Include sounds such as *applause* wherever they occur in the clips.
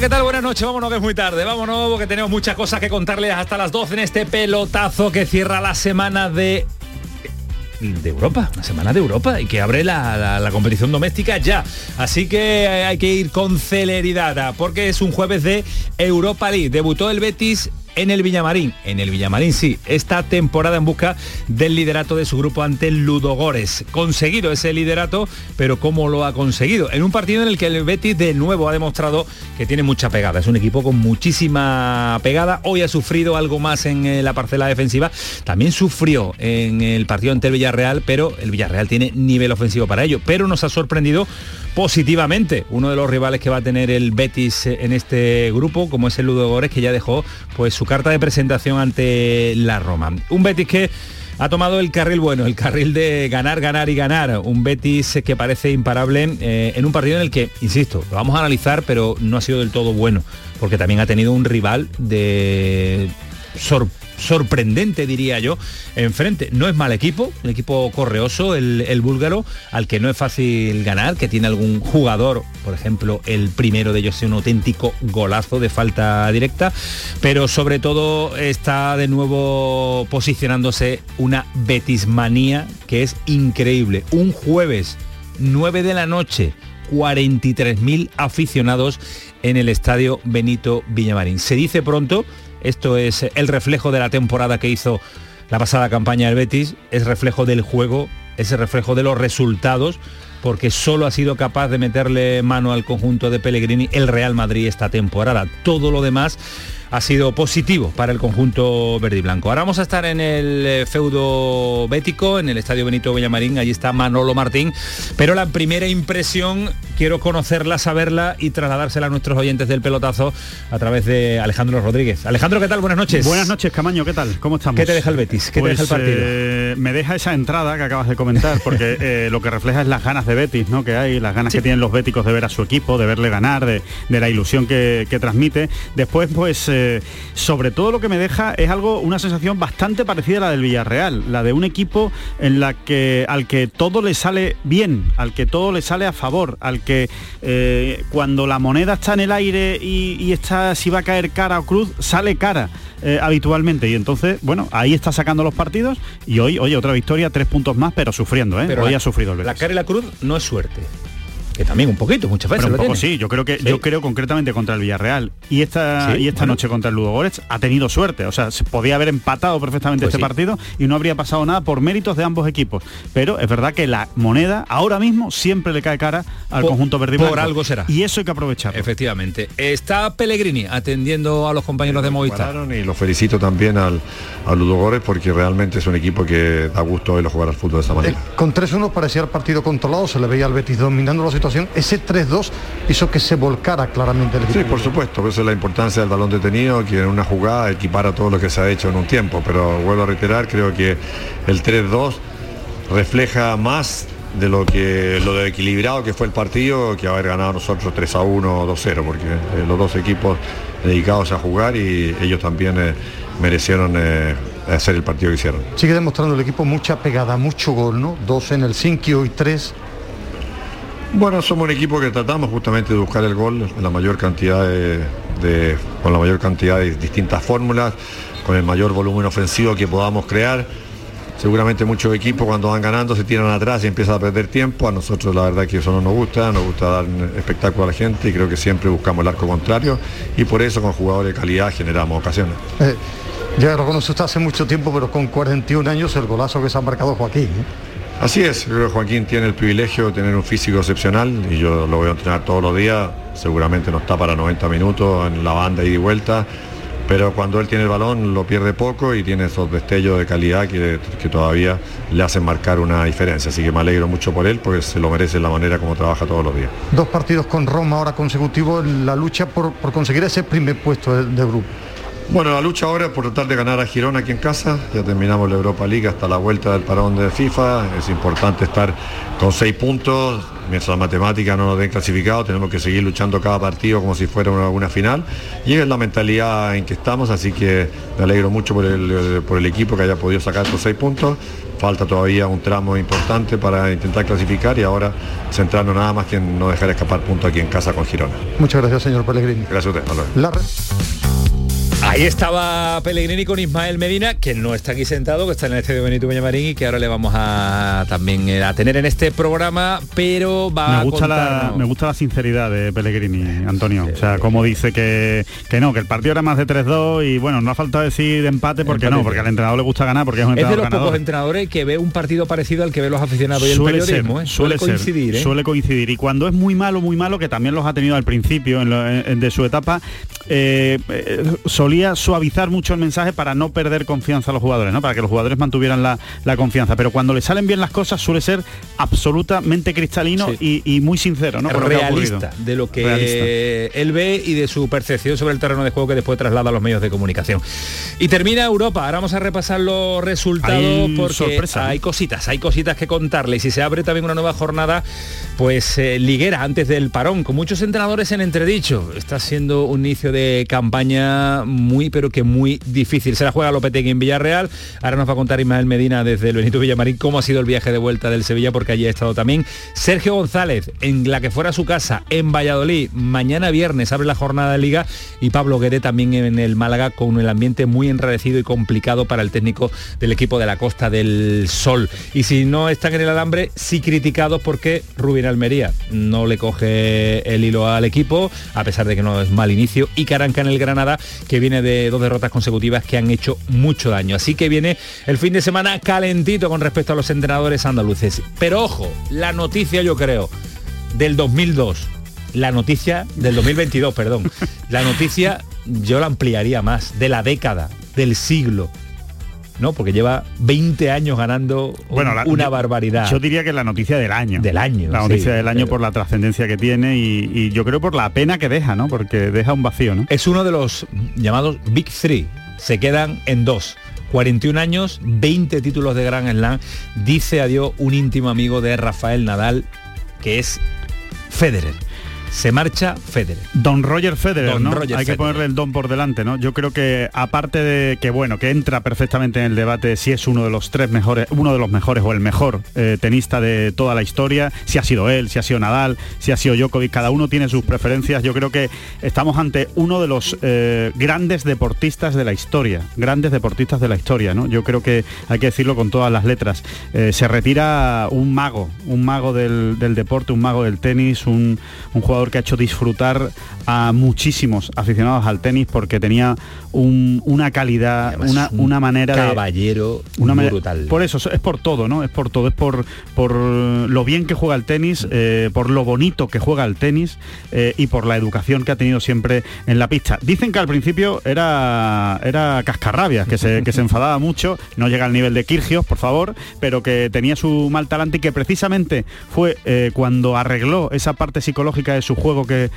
¿Qué tal? Buenas noches. Vámonos que es muy tarde. Vámonos porque tenemos muchas cosas que contarles hasta las 12 en este pelotazo que cierra la semana de de Europa, una semana de Europa y que abre la, la- la competición doméstica ya. Así que hay que ir con celeridad porque es un jueves de Europa League. Debutó el Betis en el Villamarín. En el Villamarín, sí. Esta temporada en busca del liderato de su grupo ante el Ludogores. Conseguido ese liderato, pero ¿cómo lo ha conseguido? En un partido en el que el Betis de nuevo ha demostrado que tiene mucha pegada. Es un equipo con muchísima pegada. Hoy ha sufrido algo más en eh, la parcela defensiva. También sufrió en el partido ante el Villarreal, pero el Villarreal tiene nivel ofensivo para ello. Pero nos ha sorprendido positivamente uno de los rivales que va a tener el Betis eh, en este grupo, como es el Ludogores, que ya dejó pues su carta de presentación ante la Roma. Un Betis que ha tomado el carril bueno, el carril de ganar, ganar y ganar. Un Betis que parece imparable eh, en un partido en el que, insisto, lo vamos a analizar, pero no ha sido del todo bueno, porque también ha tenido un rival de sor- sorprendente, diría yo, enfrente. No es mal equipo, un equipo correoso, el, el búlgaro, al que no es fácil ganar, que tiene algún jugador, por ejemplo, el primero de ellos es un auténtico golazo de falta directa, pero sobre todo está de nuevo posicionándose una betismanía que es increíble. Un jueves, 9 de la noche, 43.000 aficionados en el estadio Benito Villamarín. Se dice pronto, esto es el reflejo de la temporada que hizo la pasada campaña del Betis, es reflejo del juego, es el reflejo de los resultados, porque solo ha sido capaz de meterle mano al conjunto de Pellegrini el Real Madrid esta temporada. Todo lo demás ha sido positivo para el conjunto verde y blanco. Ahora vamos a estar en el eh, feudo bético, en el Estadio Benito Villamarín, allí está Manolo Martín, pero la primera impresión quiero conocerla, saberla y trasladársela a nuestros oyentes del pelotazo a través de Alejandro Rodríguez. Alejandro, ¿qué tal? Buenas noches. Buenas noches, Camaño, ¿qué tal? ¿Cómo estamos? ¿Qué te deja el Betis? ¿Qué te deja el partido? eh, me deja esa entrada que acabas de comentar, porque *laughs* eh, lo que refleja es las ganas de Betis, ¿no? Que hay, las ganas que tienen los béticos de ver a su equipo, de verle ganar, de, de la ilusión que, que transmite. Después, pues, eh, sobre todo lo que me deja es algo, una sensación bastante parecida a la del Villarreal, la de un equipo en la que al que todo le sale bien, al que todo le sale a favor, al que eh, cuando la moneda está en el aire y, y está si va a caer cara o cruz, sale cara eh, habitualmente. Y entonces, bueno, ahí está sacando los partidos y hoy, oye, otra victoria, tres puntos más, pero sufriendo, ¿eh? Pero hoy la- ha sufrido el Betis. La cara y la cruz no es suerte. Que también un poquito, muchas veces Pero un lo poco tiene. sí, yo creo que Sí. yo creo concretamente contra el Villarreal y esta Sí, y esta bueno. noche contra el Ludogorets ha tenido suerte, o sea, se podía haber empatado perfectamente Pues este sí. partido y no habría pasado nada por méritos de ambos equipos, pero es verdad que la moneda ahora mismo siempre le cae cara al Por- conjunto verde por algo será. Y eso hay que aprovecharlo. Efectivamente. Está Pellegrini atendiendo a los compañeros de Movistar. Y lo felicito también al, al Ludogorets porque realmente es un equipo que da gusto verlo jugar al fútbol de esa manera. Con 3-1 parecía el partido controlado, se le veía al Betis dominando la situación actuación, ese 3-2 hizo que se volcara claramente el equipo. Sí, por supuesto, esa es la importancia del balón detenido, que en una jugada equipara todo lo que se ha hecho en un tiempo, pero vuelvo a reiterar, creo que el 3-2 refleja más de lo que lo de equilibrado que fue el partido que haber ganado nosotros 3 a 1 o 2-0 porque eh, los dos equipos dedicados a jugar y ellos también eh, merecieron eh, hacer el partido que hicieron. Sigue demostrando el equipo mucha pegada, mucho gol, ¿no? Dos en el 5 y tres. Bueno, somos un equipo que tratamos justamente de buscar el gol en la mayor cantidad de, con la mayor cantidad de distintas fórmulas, con el mayor volumen ofensivo que podamos crear. Seguramente muchos equipos cuando van ganando se tiran atrás y empiezan a perder tiempo. A nosotros la verdad que eso no nos gusta, nos gusta dar espectáculo a la gente y creo que siempre buscamos el arco contrario y por eso con jugadores de calidad generamos ocasiones. Eh, ya lo conoce usted hace mucho tiempo, pero con 41 años el golazo que se ha marcado Joaquín. ¿eh? Así es, creo que Joaquín tiene el privilegio de tener un físico excepcional y yo lo voy a entrenar todos los días, seguramente no está para 90 minutos en la banda y de vuelta, pero cuando él tiene el balón lo pierde poco y tiene esos destellos de calidad que, que todavía le hacen marcar una diferencia, así que me alegro mucho por él porque se lo merece la manera como trabaja todos los días. Dos partidos con Roma ahora consecutivos en la lucha por, por conseguir ese primer puesto de, de grupo. Bueno, la lucha ahora es por tratar de ganar a Girona aquí en casa. Ya terminamos la Europa League hasta la vuelta del parón de FIFA. Es importante estar con seis puntos. Mientras la matemática no nos den clasificado, tenemos que seguir luchando cada partido como si fuera una, una final. Y es la mentalidad en que estamos, así que me alegro mucho por el, por el equipo que haya podido sacar estos seis puntos. Falta todavía un tramo importante para intentar clasificar y ahora centrarnos nada más que en no dejar escapar puntos aquí en casa con Girona. Muchas gracias, señor Pellegrini. Gracias a usted. hasta luego. La re- Ahí estaba Pellegrini con Ismael Medina, que no está aquí sentado, que está en el estadio Benito Villamarín y que ahora le vamos a también eh, a tener en este programa, pero va Me gusta, a la, me gusta la sinceridad de Pellegrini, Antonio. O sea, como dice que, que no, que el partido era más de 3-2 y bueno, no ha faltado decir de empate porque Empate, no, porque al entrenador le gusta ganar porque es un Es de entrenador los ganador. pocos entrenadores que ve un partido parecido al que ve los aficionados y el suele periodismo, ser, ¿eh? suele, coincidir. ¿eh? suele coincidir y cuando es muy malo muy malo que también los ha tenido al principio en lo- en- de su etapa eh, eh, solía suavizar mucho el mensaje para no perder confianza a los jugadores no para que los jugadores mantuvieran la, la confianza pero cuando le salen bien las cosas suele ser absolutamente cristalino y, y muy sincero no lo realista de lo que Realista. él ve y de su percepción sobre el terreno de juego que después traslada a los medios de comunicación. Y termina Europa. Ahora vamos a repasar los resultados Hay porque sorpresa, ¿eh? hay cositas, hay cositas que contarle. Y si se abre también una nueva jornada, pues eh, liguera antes del parón, con muchos entrenadores en entredicho. Está siendo un inicio de campaña muy, pero que muy difícil. Se la juega Lopetegui en Villarreal. Ahora nos va a contar Ismael Medina desde el Benito Villamarín cómo ha sido el viaje de vuelta del Sevilla, porque allí ha estado también Sergio González, en la que fuera su casa, en Valladolid. Mañana viernes abre la jornada de liga y Pablo Guede también en el Málaga con el ambiente muy enrarecido y complicado para el técnico del equipo de la Costa del Sol. Y si no están en el alambre, sí criticados porque Rubén Almería no le coge el hilo al equipo, a pesar de que no es mal inicio, y Caranca en el Granada, que viene de dos derrotas consecutivas que han hecho mucho daño. Así que viene el fin de semana calentito con respecto a los entrenadores andaluces. Pero ojo, la noticia yo creo del 2002, la noticia del 2022, perdón, la noticia yo la ampliaría más, de la década, del siglo. ¿No? Porque lleva 20 años ganando un- Bueno, la- una yo- barbaridad. Yo diría que la noticia del año. Del año, La sí, noticia del año pero- por la trascendencia que tiene y, y yo creo por la pena que deja, ¿no? Porque deja un vacío, ¿no? Es uno de los llamados Big Three. Se quedan en dos. 41 años, 20 títulos de Grand Slam. Dice adiós un íntimo amigo de Rafael Nadal, que es Federer. Se marcha Federer. Don Roger Federer, Don ¿no? Roger Hay que ponerle el don por delante, ¿no? Yo creo que aparte de que bueno, que entra perfectamente en el debate si es uno de los tres mejores, uno de los mejores o el mejor eh, tenista de toda la historia, si ha sido él, si ha sido Nadal, si ha sido Djokovic, cada uno tiene sus preferencias. Yo creo que estamos ante uno de los eh, grandes deportistas de la historia, grandes deportistas de la historia, ¿no? Yo creo que hay que decirlo con todas las letras. Eh, se retira un mago, un mago del, del deporte, un mago del tenis, un, un jugador jugador que ha hecho disfrutar a muchísimos aficionados al tenis porque tenía una calidad, una, una, manera caballero una brutal. Por eso, es por todo, ¿no? Es por todo, es por, por lo bien que juega el tenis, eh, por lo bonito que juega el tenis eh, y por la educación que ha tenido siempre en la pista. Dicen que al principio era, era cascarrabias, que se, que se enfadaba mucho, no llega al nivel de Kirgios, por favor, pero que tenía su mal talante y que precisamente fue eh, cuando arregló esa parte psicológica de su juego que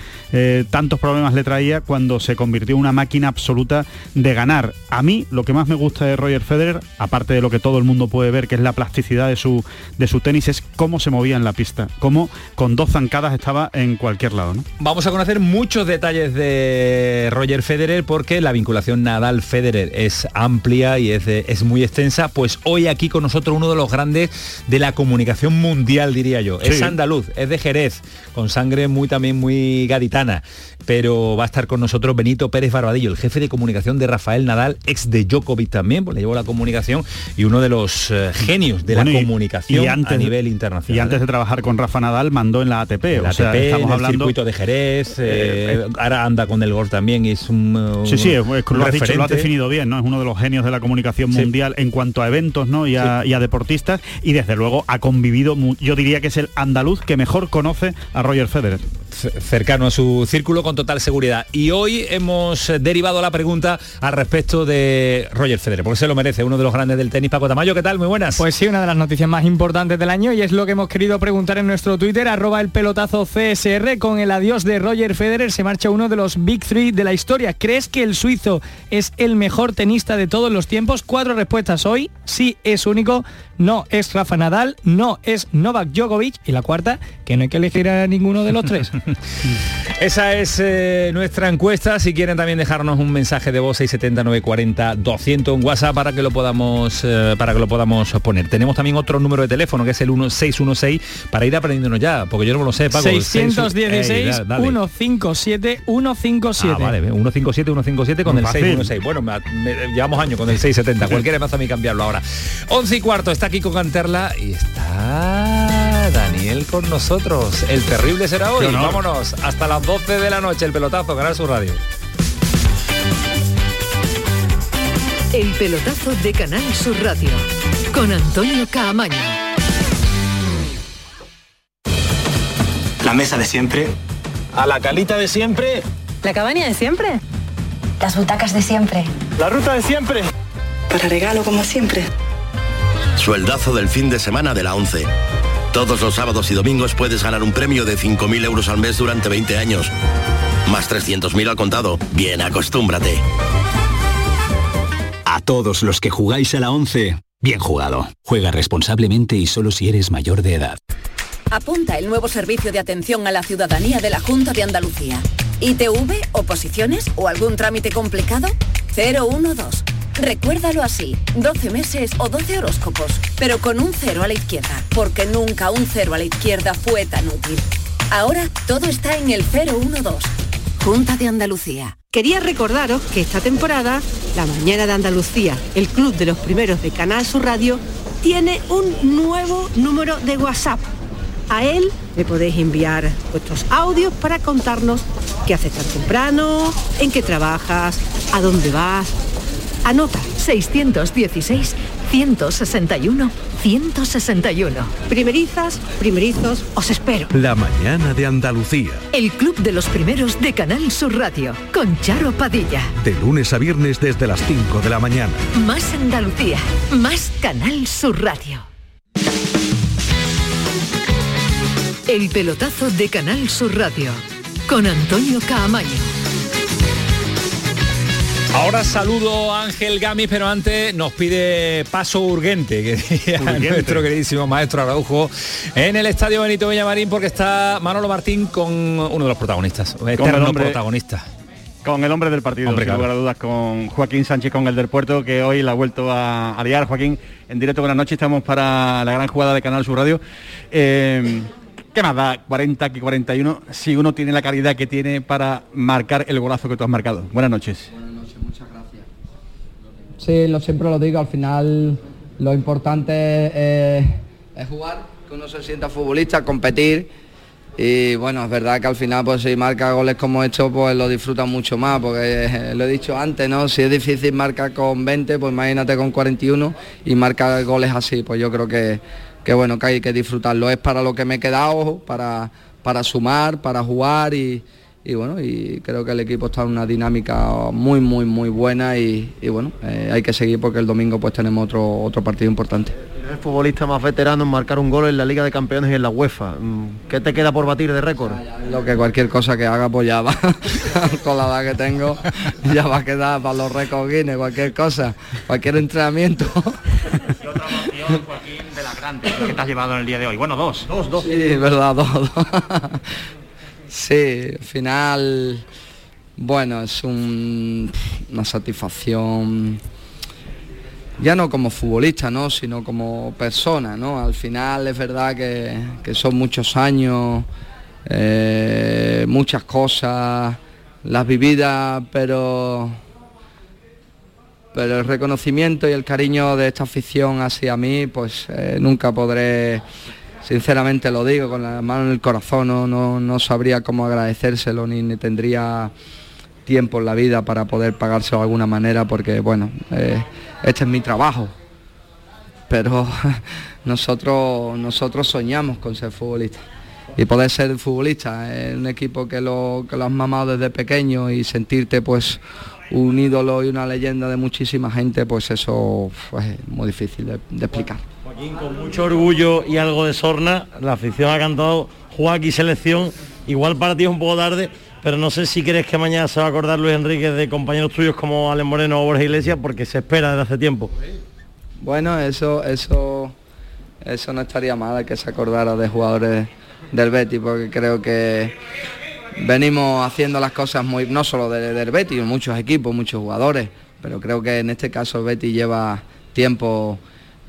tantos problemas le traía, cuando se convirtió en una máquina absoluta de ganar. A mí lo que más me gusta de Roger Federer, aparte de lo que todo el mundo puede ver, que es la plasticidad de su, de su tenis, es cómo se movía en la pista, cómo con dos zancadas estaba en cualquier lado. Vamos a conocer muchos detalles de Roger Federer porque la vinculación Nadal-Federer es amplia y es, es muy extensa. Pues hoy aquí con nosotros uno de los grandes de la comunicación mundial, diría yo. Es andaluz, es de Jerez, con sangre muy también muy gaditana pero va a estar con nosotros Benito Pérez Barbadillo, el jefe de comunicación de Rafael Nadal, ex de Djokovic también, pues le llevó la comunicación y uno de los eh, genios de la comunicación a nivel internacional. Y antes de trabajar con Rafa Nadal mandó en la ATP, o sea, estamos hablando... circuito de Jerez, eh, eh, ahora anda con el golf también y es un, Sí, sí, lo, has definido bien, ¿no? Es uno de los genios de la comunicación mundial en cuanto a eventos, ¿no? Y a, y a deportistas y desde luego ha convivido, yo diría que es el andaluz que mejor conoce a Roger Federer cercano a su círculo con total seguridad. Y hoy hemos derivado la pregunta al respecto de Roger Federer, porque se lo merece, uno de los grandes del tenis. Paco Tamayo, ¿qué tal? Muy buenas. Pues sí, una de las noticias más importantes del año y es lo que hemos querido preguntar en nuestro Twitter, arroba el pelotazo CSR, con el adiós de Roger Federer se marcha uno de los Big Three de la historia. ¿Crees que el suizo es el mejor tenista de todos los tiempos? Cuatro respuestas hoy, sí es único, no es Rafa Nadal, no es Novak Djokovic y la cuarta, que no hay que elegir a ninguno de los tres. *laughs* Esa es eh, nuestra encuesta. Si quieren también dejarnos un mensaje de voz 670 940 200 en WhatsApp para que lo podamos eh, para que lo podamos poner. Tenemos también otro número de teléfono que es el 1616 para ir aprendiéndonos ya, porque yo no lo sé, Paco. 616 157 157. Ah, vale, 157 157 con el 616. Bueno, llevamos años con el 670. *laughs* Cualquiera me hace a mí cambiarlo ahora. 11 y cuarto está aquí con Canterla y está Daniel con nosotros. El terrible será hoy. Vámonos hasta las 12 de la noche el pelotazo, Canal su Radio. El pelotazo de Canal Sur Radio con Antonio Caamaño. La mesa de siempre. A la calita de siempre. La cabaña de siempre. Las butacas de siempre. La ruta de siempre. Para regalo como siempre. Sueldazo del fin de semana de la 11. Todos los sábados y domingos puedes ganar un premio de 5.000 euros al mes durante 20 años. Más 300.000 al contado. Bien, acostúmbrate. A todos los que jugáis a la 11, bien jugado. Juega responsablemente y solo si eres mayor de edad. Apunta el nuevo servicio de atención a la ciudadanía de la Junta de Andalucía. ¿ITV, oposiciones o algún trámite complicado? 012 Recuérdalo así, 12 meses o 12 horóscopos, pero con un cero a la izquierda, porque nunca un cero a la izquierda fue tan útil. Ahora todo está en el 012. Junta de Andalucía. Quería recordaros que esta temporada, La Mañana de Andalucía, el club de los primeros de Canal Sur Radio, tiene un nuevo número de WhatsApp. A él le podéis enviar vuestros audios para contarnos qué haces tan temprano, en qué trabajas, a dónde vas Anota 616 161 161. Primerizas, primerizos, os espero. La mañana de Andalucía. El club de los primeros de Canal Sur Radio con Charo Padilla. De lunes a viernes desde las 5 de la mañana. Más Andalucía, más Canal Sur Radio. El pelotazo de Canal Sur Radio con Antonio Caamaño. Ahora saludo a Ángel Gami, pero antes nos pide paso urgente, que nuestro queridísimo maestro Araujo, en el estadio Benito Villamarín, porque está Manolo Martín con uno de los protagonistas, con el hombre, protagonista. Con el hombre del partido, sin lugar a dudas, con Joaquín Sánchez, con el del puerto, que hoy la ha vuelto a, liar. Joaquín, en directo, buenas noches, estamos para la gran jugada de Canal Sur Radio. Eh, ¿Qué más da 40 que 41 si uno tiene la calidad que tiene para marcar el golazo que tú has marcado? Buenas noches. Sí, lo, siempre lo digo, al final lo importante es, jugar, que uno se sienta futbolista, competir y bueno, es verdad que al final pues si marca goles como esto pues lo disfruta mucho más, porque *laughs* lo he dicho antes, ¿no? Si es difícil marcar con 20, pues imagínate con 41 y marcar goles así, pues yo creo que, que bueno, que hay que disfrutarlo. Es para lo que me he quedado, para, para sumar, para jugar y, y bueno, y creo que el equipo está en una dinámica muy, muy, muy buena y, y bueno, eh, hay que seguir porque el domingo pues tenemos otro, otro partido importante. el futbolista más veterano en marcar un gol en la Liga de Campeones y en la UEFA. Mm, ¿Qué te queda por batir de récord? Lo que cualquier cosa que haga pues ya va, *laughs* con la edad que tengo, ya va a quedar para los récords Guinness, cualquier cosa, cualquier entrenamiento. *laughs* de la grande que te has llevado en el día de hoy. Bueno, dos. Dos, dos. Sí, verdad, dos. dos. Sí, al final, bueno, es un- una satisfacción ya no como futbolista, ¿no? sino como persona, ¿no? Al final es verdad que, que son muchos años, eh, muchas cosas, las vividas, pero pero el reconocimiento y el cariño de esta afición hacia mí, pues eh, nunca podré, sinceramente lo digo, con la mano en el corazón, no, no, no sabría cómo agradecérselo ni, tendría tiempo en la vida para poder pagárselo de alguna manera, porque bueno, eh, este es mi trabajo. Pero *laughs* nosotros, nosotros soñamos con ser futbolistas. Y poder ser futbolista en un equipo que lo, que lo has mamado desde pequeño y sentirte pues un ídolo y una leyenda de muchísima gente, pues eso pues, es muy difícil de, de explicar. Con mucho orgullo y algo de sorna, la afición ha cantado Joaquín Selección, igual para ti es un poco tarde, pero no sé si crees que mañana se va a acordar Luis Enrique de compañeros tuyos como Alen Moreno o Borja Iglesias, porque se espera desde hace tiempo. Bueno, eso, eso, eso no estaría mal que se acordara de jugadores del Betis, porque creo que venimos haciendo las cosas muy, no solo de- del Betis, muchos equipos, muchos jugadores, pero creo que en este caso el Betis lleva tiempo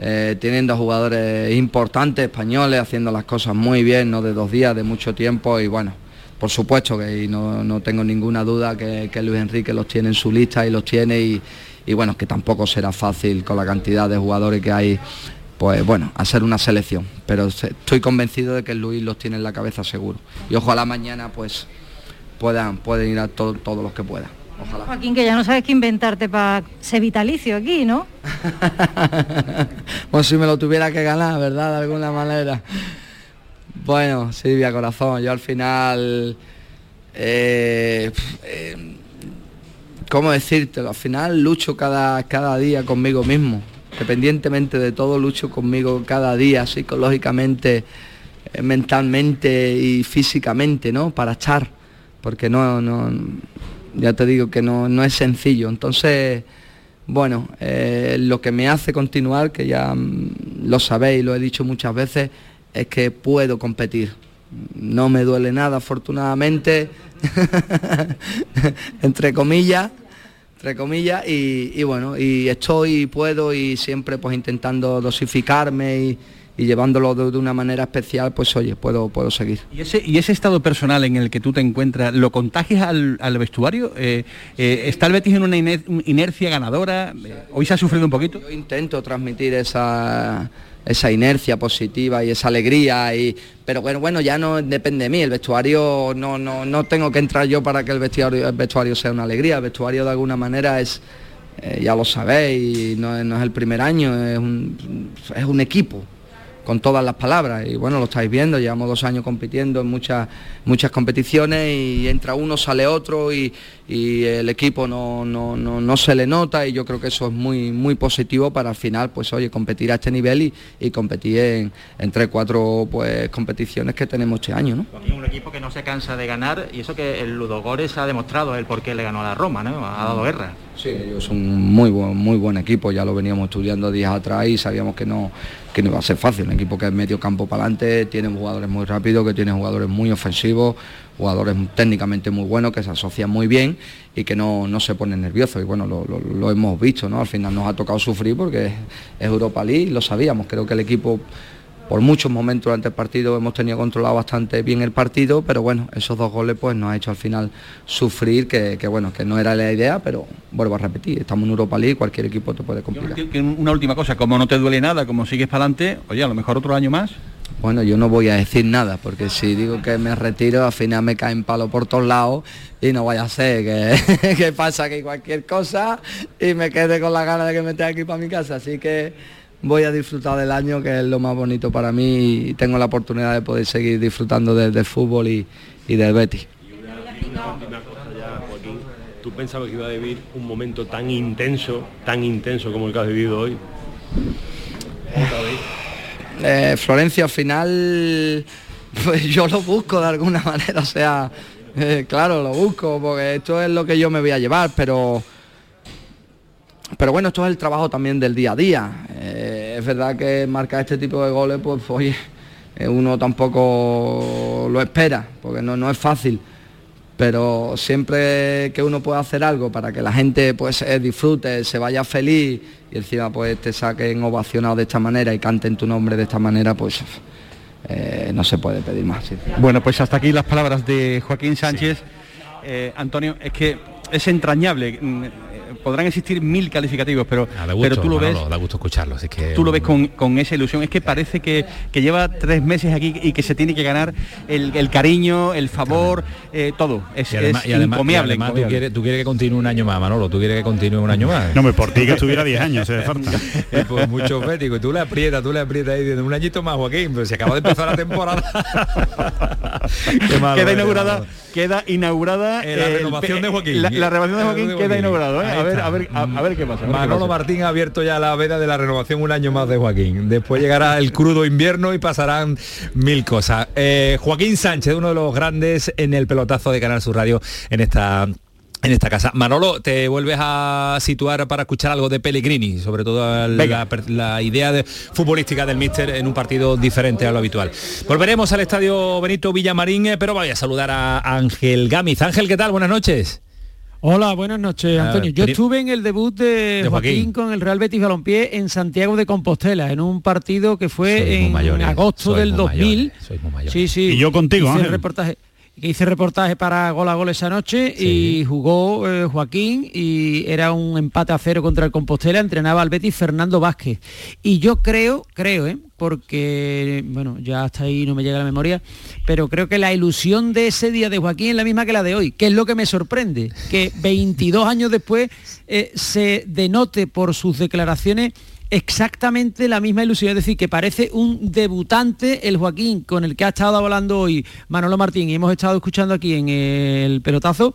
eh, teniendo jugadores importantes españoles, haciendo las cosas muy bien, no de dos días, de mucho tiempo y bueno, por supuesto que no, no tengo ninguna duda que, Luis Enrique los tiene en su lista y los tiene y, y bueno, que tampoco será fácil con la cantidad de jugadores que hay, pues bueno, hacer una selección. Pero estoy convencido de que Luis los tiene en la cabeza seguro. Y ojalá mañana pues puedan, pueden ir a to- todos los que puedan. Ojalá. Joaquín, que ya no sabes qué inventarte para ser vitalicio aquí, ¿no? Bueno, *laughs* si me lo tuviera que ganar, ¿verdad? De alguna manera. Bueno, Silvia, corazón, yo al final... eh, eh, ¿Cómo decírtelo? Al final lucho cada, cada día conmigo mismo. Independientemente de todo, lucho conmigo cada día, psicológicamente, eh, mentalmente y físicamente, ¿no? Para estar. Porque no, no, ya te digo que no, no es sencillo. Entonces, bueno, eh, lo que me hace continuar, que ya mm, lo sabéis, lo he dicho muchas veces, es que puedo competir. No me duele nada, afortunadamente, *laughs* entre comillas, entre comillas, y, bueno, y estoy y puedo y siempre pues intentando dosificarme y, y llevándolo de, de una manera especial, pues oye, puedo, puedo seguir. ¿Y ese, y ese estado personal en el que tú te encuentras, ¿lo contagias al, al vestuario? Eh, eh, ¿Está el Betis en una iner- inercia ganadora? Eh, ¿Hoy se ha sufrido un poquito? Yo intento transmitir esa, esa inercia positiva y esa alegría, y, pero bueno, bueno, ya no depende de mí, el vestuario no, no, no tengo que entrar yo para que el vestuario, el vestuario sea una alegría, el vestuario de alguna manera es, eh, ya lo sabéis, no, es- no es el primer año, es un, es un equipo con todas las palabras y bueno lo estáis viendo llevamos dos años compitiendo en muchas muchas competiciones y entra uno sale otro y, el equipo no, no, no, no se le nota y yo creo que eso es muy muy positivo para al final pues oye competir a este nivel y, competir en, entre cuatro pues competiciones que tenemos este año ¿no? Un equipo que no se cansa de ganar y eso que el Ludogores ha demostrado el por qué le ganó a la Roma, ¿no? Ha dado guerra. Sí, ellos son un muy buen, muy buen equipo, ya lo veníamos estudiando días atrás y sabíamos que no, que no iba a ser fácil. Un equipo que es medio campo para adelante, tiene jugadores muy rápidos, que tiene jugadores muy ofensivos, jugadores técnicamente muy buenos, que se asocian muy bien y que no, no se ponen nerviosos. Y bueno, lo, hemos visto, ¿no? Al final nos ha tocado sufrir porque es Europa League, lo sabíamos. Creo que el equipo por muchos momentos durante el partido hemos tenido controlado bastante bien el partido, pero bueno, esos dos goles pues nos ha hecho al final sufrir, que, que, bueno, que no era la idea, pero vuelvo a repetir, estamos en Europa League, cualquier equipo te puede complicar. Una última cosa, como no te duele nada, como sigues para adelante, oye, a lo mejor otro año más. bueno, yo no voy a decir nada, porque si digo que me retiro, al final me caen palo por todos lados y no vaya a ser que, *laughs* que pasa que cualquier cosa y me quede con la gana de que me tenga aquí para mi casa. Así que voy a disfrutar del año, que es lo más bonito para mí y tengo la oportunidad de poder seguir disfrutando del, del fútbol y, y del Betis. ¿Tú pensabas que iba a vivir un momento tan intenso, tan intenso como el que has vivido hoy? Eh, Florencia al final pues yo lo busco de alguna *laughs* manera, o sea, eh, claro, lo busco porque esto es lo que yo me voy a llevar, pero pero bueno, esto es el trabajo también del día a día. Eh, es verdad que marcar este tipo de goles, pues *laughs* oye, eh, uno tampoco lo espera, porque no, no es fácil. Pero siempre que uno pueda hacer algo para que la gente pues eh, disfrute, se vaya feliz y encima pues te saquen ovacionado de esta manera y canten tu nombre de esta manera, pues eh, no se puede pedir más. sí. Bueno, pues hasta aquí las palabras de Joaquín Sánchez. Eh, Antonio, es que es entrañable. Mm, eh, Podrán existir mil calificativos, pero, Ah, da gusto, pero tú lo ves, Manolo, da gusto escucharlo. así que, tú lo ves con, con esa ilusión. Es que parece que, que lleva tres meses aquí y que se tiene que ganar el, el cariño, el favor, eh, todo. Es, Y además, es y además- y encomiable. además tú, quieres, tú quieres que continúe un año más, Manolo. Tú quieres que continúe un año más. No, me por ti que estuviera 10 años, se falta. Y *laughs* pues mucho fético. Y tú le aprietas, tú le aprietas ahí un añito más, Joaquín. Pero se acaba de empezar la temporada. *laughs* Qué malo queda inaugurada. Queda inaugurada Eh, la renovación de Joaquín. La, la renovación de Joaquín de queda Joaquín. inaugurado. ¿eh? A ver, a ver, a, a ver qué pasa. ver qué Manolo pasa. Martín ha abierto ya la veda de la renovación un año más de Joaquín. Después llegará el crudo invierno y pasarán mil cosas. Eh, Joaquín Sánchez, uno de los grandes en el pelotazo de Canal Sur Radio en esta en esta casa. Manolo, te vuelves a situar para escuchar algo de Pellegrini, sobre todo la, la idea de, futbolística del míster en un partido diferente a lo habitual. Volveremos al estadio Benito Villamarín, eh, pero voy a saludar a Ángel Gámiz. Ángel, ¿qué tal? Buenas noches. Hola, buenas noches, Ah, Antonio. Yo estuve en el debut de, De Joaquín. Joaquín. con el Real Betis Balompié en Santiago de Compostela, en un partido que fue en mayores, agosto sois del muy 2000. mayores, sois muy mayores. Sí, sí. Y yo contigo, hice Ángel. reportaje que hice reportaje para Gol a Gol esa noche y jugó eh, Joaquín y era un empate a cero contra el Compostela, entrenaba al Betis Fernando Vázquez. Y yo creo, creo, ¿eh? porque, bueno, ya hasta ahí no me llega la memoria, pero creo que la ilusión de ese día de Joaquín es la misma que la de hoy, que es lo que me sorprende, que 22 años después eh, se denote por sus declaraciones exactamente la misma ilusión, es decir, que parece un debutante el Joaquín con el que ha estado hablando hoy Manolo Martín. Y hemos estado escuchando aquí en el pelotazo,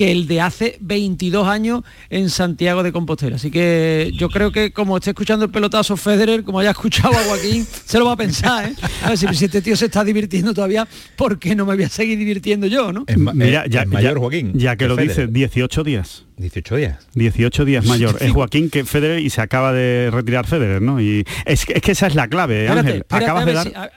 que el de hace 22 años en Santiago de Compostela. Así que yo creo que como esté escuchando el pelotazo Federer, como haya escuchado a Joaquín, se lo va a pensar, ¿eh? A ver, si, si este tío se está divirtiendo todavía, ¿por qué no me voy a seguir divirtiendo yo, no? Mira, ya, mayor ya- Joaquín, Ya que lo Federer. dice, 18 días. 18 días. 18 días mayor. *laughs* Es Joaquín que Federer y se acaba de retirar Federer, ¿no? Y es que, es que esa es la clave, Espérate, Ángel. espérate, Acabas de dar... si- a-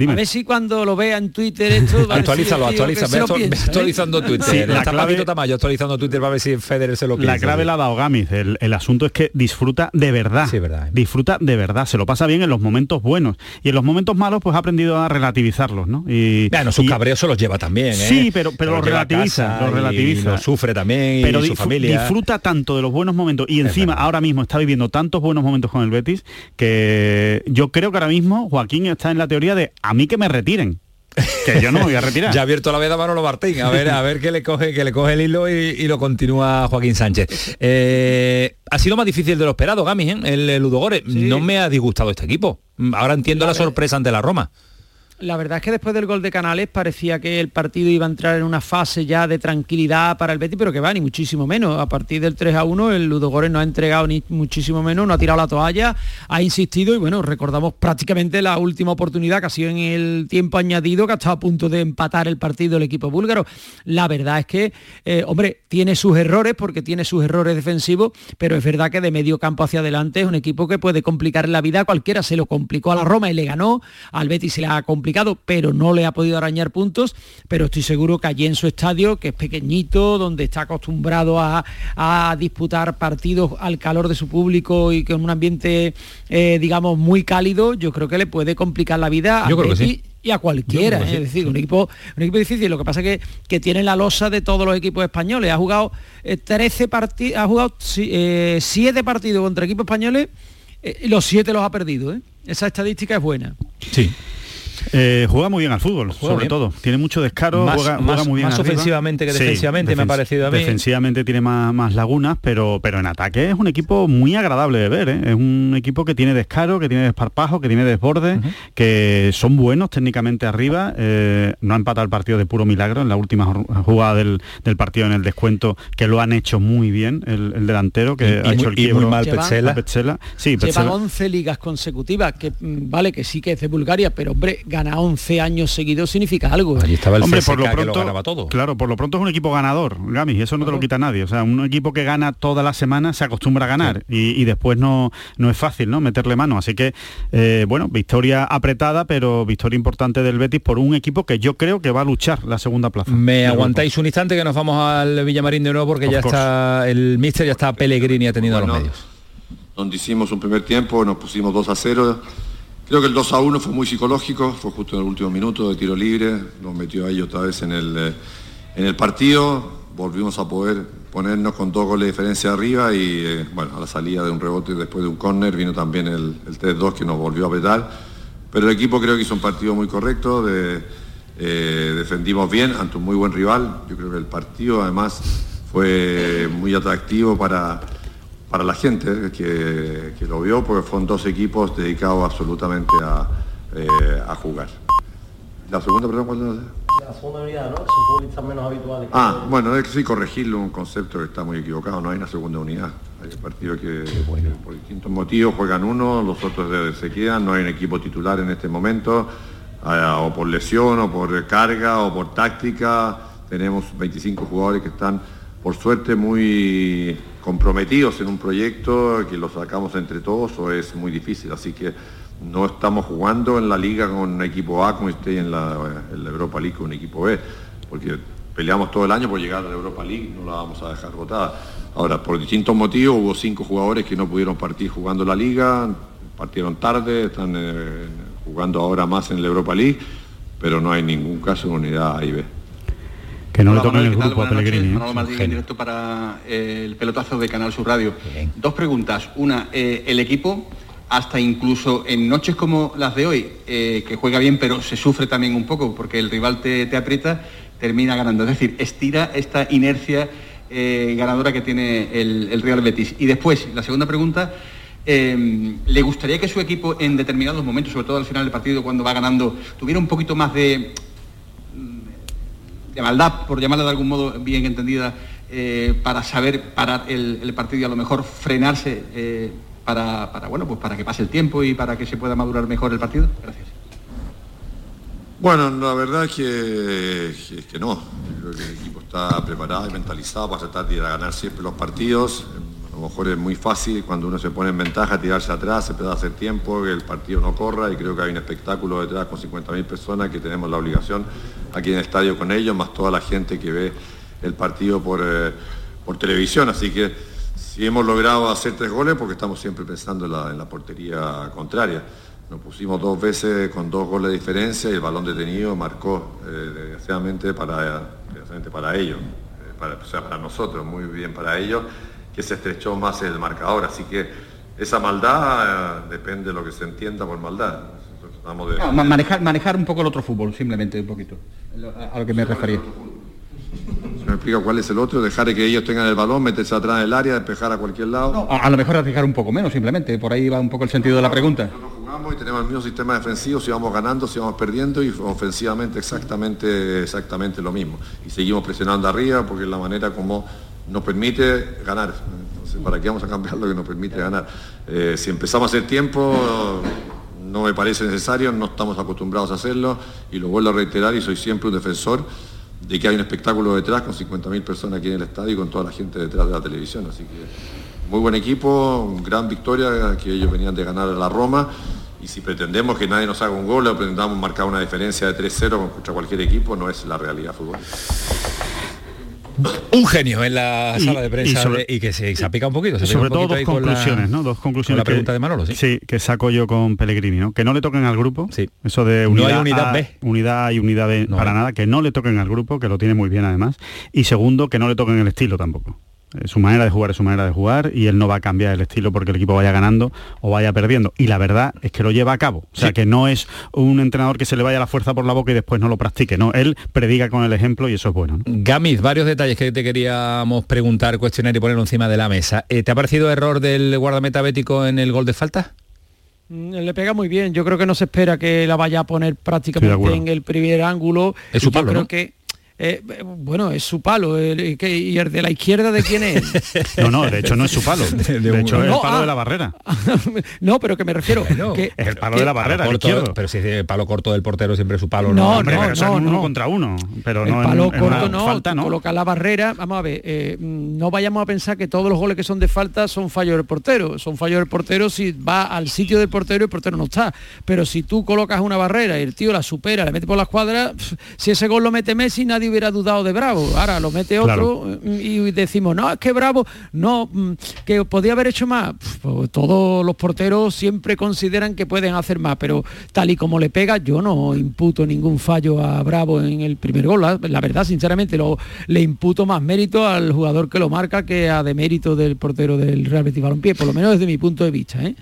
Dime. A ver si cuando lo vea en Twitter esto... va a decir Actualízalo, actualiza, ve, ¿eh? actualizando Twitter. Sí, la Está clave- Tamayo actualizando Twitter para ver si Federer se lo piensa. La clave la ha dado Gámez. El, el asunto es que disfruta de verdad. Disfruta de verdad. Se lo pasa bien en los momentos buenos. Y en los momentos malos, pues ha aprendido a relativizarlos, ¿no? Y, Bueno, sus y- cabreos se los lleva también, ¿eh? Sí, pero, pero los a relativiza, casa lo y relativiza. lo sufre también pero y su disfr- familia. disfruta tanto de los buenos momentos y encima ahora mismo está viviendo tantos buenos momentos con el Betis que yo creo que ahora mismo Joaquín está en la teoría de a mí que me retiren. Que yo no me voy a retirar. *laughs* Ya ha abierto la veda Manolo Martín, a ver, a ver qué le coge, que le coge el hilo y, y lo continúa Joaquín Sánchez. Eh, ha sido más difícil de lo esperado, Gami, ¿eh? el, el Ludogore. No me ha disgustado este equipo. Ahora entiendo la sorpresa ante la Roma. La verdad es que después del gol de Canales parecía que el partido iba a entrar en una fase ya de tranquilidad para el Betis, pero que va, ni muchísimo menos. A partir del 3 a 1 el Ludogorets no ha entregado ni muchísimo menos, no ha tirado la toalla, ha insistido y bueno, recordamos prácticamente la última oportunidad que ha sido en el tiempo añadido, que ha estado a punto de empatar el partido el equipo búlgaro. La verdad es que, eh, hombre, tiene sus errores porque tiene sus errores defensivos, pero es verdad que de medio campo hacia adelante es un equipo que puede complicar la vida a cualquiera. Se lo complicó a la Roma y le ganó, al Betis se le ha complicado, pero no le ha podido arañar puntos, pero estoy seguro que allí en su estadio, que es pequeñito, donde está acostumbrado a, a disputar partidos al calor de su público y con un ambiente, eh, digamos, muy cálido, yo creo que le puede complicar la vida Yo al creo que sí. y a cualquiera, ¿eh? es decir, un equipo, un equipo difícil. Lo que pasa es que, que tiene la losa de todos los equipos españoles. Ha jugado eh, 13 partidos, ha jugado 7 partidos contra equipos españoles eh, y los 7 los ha perdido. ¿eh? Esa estadística es buena. Sí. Eh, juega muy bien al fútbol, Juega sobre bien. todo. Tiene mucho descaro, Más- juega, más- juega muy bien más arriba. ofensivamente que defensivamente, me ha parecido a mí. Defensivamente tiene más, más lagunas, pero, pero en ataque es un equipo muy agradable de ver. ¿eh? Es un equipo que tiene descaro, que tiene desparpajo, que tiene desborde, que son buenos técnicamente arriba. eh, no ha empatado el partido de puro milagro en la última jugada del, del partido en el descuento, que lo han hecho muy bien el, el delantero, que Y- y ha hecho muy- el y muy quiebro mal Petzela. Petzela. Sí, Llevan Petzela. 11 ligas consecutivas, que mm, vale, que sí que es de Bulgaria, pero hombre, ganar 11 años seguidos significa algo. Allí estaba el Hombre, por lo que lo pronto, ganaba todo. Claro, por lo pronto es un equipo ganador, Gami, y eso no te lo quita nadie. O sea, un equipo que gana toda la semana se acostumbra a ganar y, y después no, no es fácil, ¿no? Meterle mano. Así que, eh, bueno, victoria apretada, pero victoria importante del Betis por un equipo que yo creo que va a luchar la segunda plaza. Me aguantáis un instante que nos vamos al Villamarín de nuevo porque Of ya course. está el míster, ya está Pellegrini atendiendo a los Bueno, medios. donde hicimos un primer tiempo, nos pusimos 2 a 0. Creo que el 2 a 1 fue muy psicológico, fue justo en el último minuto de tiro libre, nos metió ahí otra vez en el, eh, en el partido, volvimos a poder ponernos con dos goles de diferencia arriba y eh, bueno, a la salida de un rebote después de un córner vino también el, el 3-2 que nos volvió a apretar. Pero el equipo creo que hizo un partido muy correcto, eh, defendimos bien ante un muy buen rival. Yo creo que el partido además fue muy atractivo para, para la gente que, que lo vio, porque fueron dos equipos dedicados absolutamente a, eh, a jugar. La segunda, perdón, ¿cuál era? La segunda unidad, ¿no? Son futbolistas menos habituales. que- Ah, bueno, es que sí corregirlo, un concepto que está muy equivocado, no hay una segunda unidad. Hay partidos que, que por distintos motivos juegan uno, los otros se quedan, no hay un equipo titular en este momento, o por lesión, o por carga, o por táctica. Tenemos 25 jugadores que están, por suerte, muy comprometidos en un proyecto que lo sacamos entre todos o es muy difícil. Así que no estamos jugando en la liga con un equipo A como esté en la, Europa League con un equipo B, porque peleamos todo el año por llegar a la Europa League, no la vamos a dejar votada. Ahora, por distintos motivos, hubo cinco jugadores que no pudieron partir jugando la liga, partieron tarde, están eh, jugando ahora más en la Europa League, pero no hay ningún caso de unidad A y B. Que no le Hola, toquen Manuel, el grupo a noches. Pellegrini. ¿eh? Martín, en directo para eh, el pelotazo de Canal Sur Radio. Dos preguntas. Una, eh, el equipo, hasta incluso en noches como las de hoy, eh, que juega bien pero se sufre también un poco porque el rival te, te aprieta, termina ganando. Es decir, estira esta inercia ganadora que tiene el, el Real Betis. Y después, la segunda pregunta, ¿le gustaría que su equipo en determinados momentos, sobre todo al final del partido cuando va ganando, tuviera un poquito más de, de maldad, por llamarla de algún modo bien entendida, eh, para saber parar el, partido y a lo mejor frenarse eh, para, bueno, pues para que pase el tiempo y para que se pueda madurar mejor el partido? Gracias. Bueno, la verdad es que, que- que no. El equipo está preparado y mentalizado para tratar de ir a ganar siempre los partidos. A lo mejor es muy fácil cuando uno se pone en ventaja tirarse atrás, se puede hacer tiempo, que el partido no corra y creo que hay un espectáculo detrás con 50.000 personas que tenemos la obligación aquí en el estadio con ellos, más toda la gente que ve el partido por, eh, por televisión. Así que si hemos logrado hacer tres goles porque estamos siempre pensando en la, portería contraria. Nos pusimos dos veces con dos goles de diferencia y el balón detenido marcó eh, desgraciadamente para, desgraciadamente para ellos, eh, para, o sea, para nosotros, muy bien para ellos, que se estrechó más el marcador. Así que esa maldad eh, depende de lo que se entienda por maldad. Nosotros de- No, manejar, manejar un poco el otro fútbol, simplemente un poquito, a, lo que me refería. ¿Se me explica cuál es el otro? Dejar que ellos tengan el balón, meterse atrás del área, despejar a cualquier lado. A, a lo mejor arriesgar un poco menos, simplemente, por ahí va un poco el sentido de la pregunta. jugamos y tenemos el mismo sistema defensivo, si vamos ganando, si vamos perdiendo y ofensivamente exactamente, exactamente lo mismo. Y seguimos presionando arriba porque es la manera como nos permite ganar. Entonces, ¿para qué vamos a cambiar lo que nos permite ganar? Eh, si empezamos a hacer tiempo, no me parece necesario, no estamos acostumbrados a hacerlo y lo vuelvo a reiterar y soy siempre un defensor de que hay un espectáculo detrás con 50.000 personas aquí en el estadio y con toda la gente detrás de la televisión. Así que muy buen equipo, gran victoria que ellos venían de ganar a la Roma y si pretendemos que nadie nos haga un gol o pretendamos marcar una diferencia de 3-0 contra cualquier equipo, no es la realidad futbolística. Un genio en la Y- sala de prensa y sobre- de- y, que se, se apica un poquito. Se sobre un todo dos la- conclusiones, ¿no? Dos con conclusiones. la que- pregunta de Manolo, sí. que saco yo con Pellegrini, ¿no? Que no le toquen al grupo. Eso de No unidad hay unidad A, B. Unidad y unidad B No para nada, que no le toquen al grupo, que lo tiene muy bien además. Y segundo, que no le toquen el estilo tampoco. Eh, Su manera de jugar es su manera de jugar y él no va a cambiar el estilo porque el equipo vaya ganando o vaya perdiendo. Y la verdad es que lo lleva a cabo. O sea, que no es un entrenador que se le vaya la fuerza por la boca y después no lo practique. No, él predica con el ejemplo y eso es bueno. ¿no? Gamiz, varios detalles que te queríamos preguntar, cuestionar y ponerlo encima de la mesa. Eh, ¿Te ha parecido error del guardameta bético en el gol de falta? Mm, Le pega muy bien. Yo creo que no se espera que la vaya a poner prácticamente en el primer ángulo. Es su Yo palo, creo ¿no? que eh, bueno, es su palo. el- que- ¿Y el de la izquierda de quién es? *laughs* No, no, de hecho no es su palo. *laughs* De, hecho es el palo ah. de la barrera. *laughs* no, pero que me refiero. que, Es el palo de la barrera, el corto, izquierdo. pero si es el palo corto del portero siempre es su palo. No, Hombre, no, pero no, es un uno no. contra uno. Pero el no en- palo en una corto no, falta, tú ¿no? colocas la barrera, vamos a ver, eh, no vayamos a pensar que todos los goles que son de falta son fallos del portero, son fallos del portero si va al sitio del portero y el portero no está, pero si tú colocas una barrera y el tío la supera, le mete por la escuadra, pf, si ese gol lo mete Messi nadie hubiera dudado de Bravo, ahora lo mete otro y decimos, no, es que Bravo, no, mm, que podía haber hecho más, pues todos los porteros siempre consideran que pueden hacer más, pero tal y como le pega, yo no imputo ningún fallo a Bravo en el primer gol. La, la verdad, sinceramente, lo, le imputo más mérito al jugador que lo marca que a demérito del portero del Real Betis Balompié, por lo menos desde mi punto de vista. ¿eh?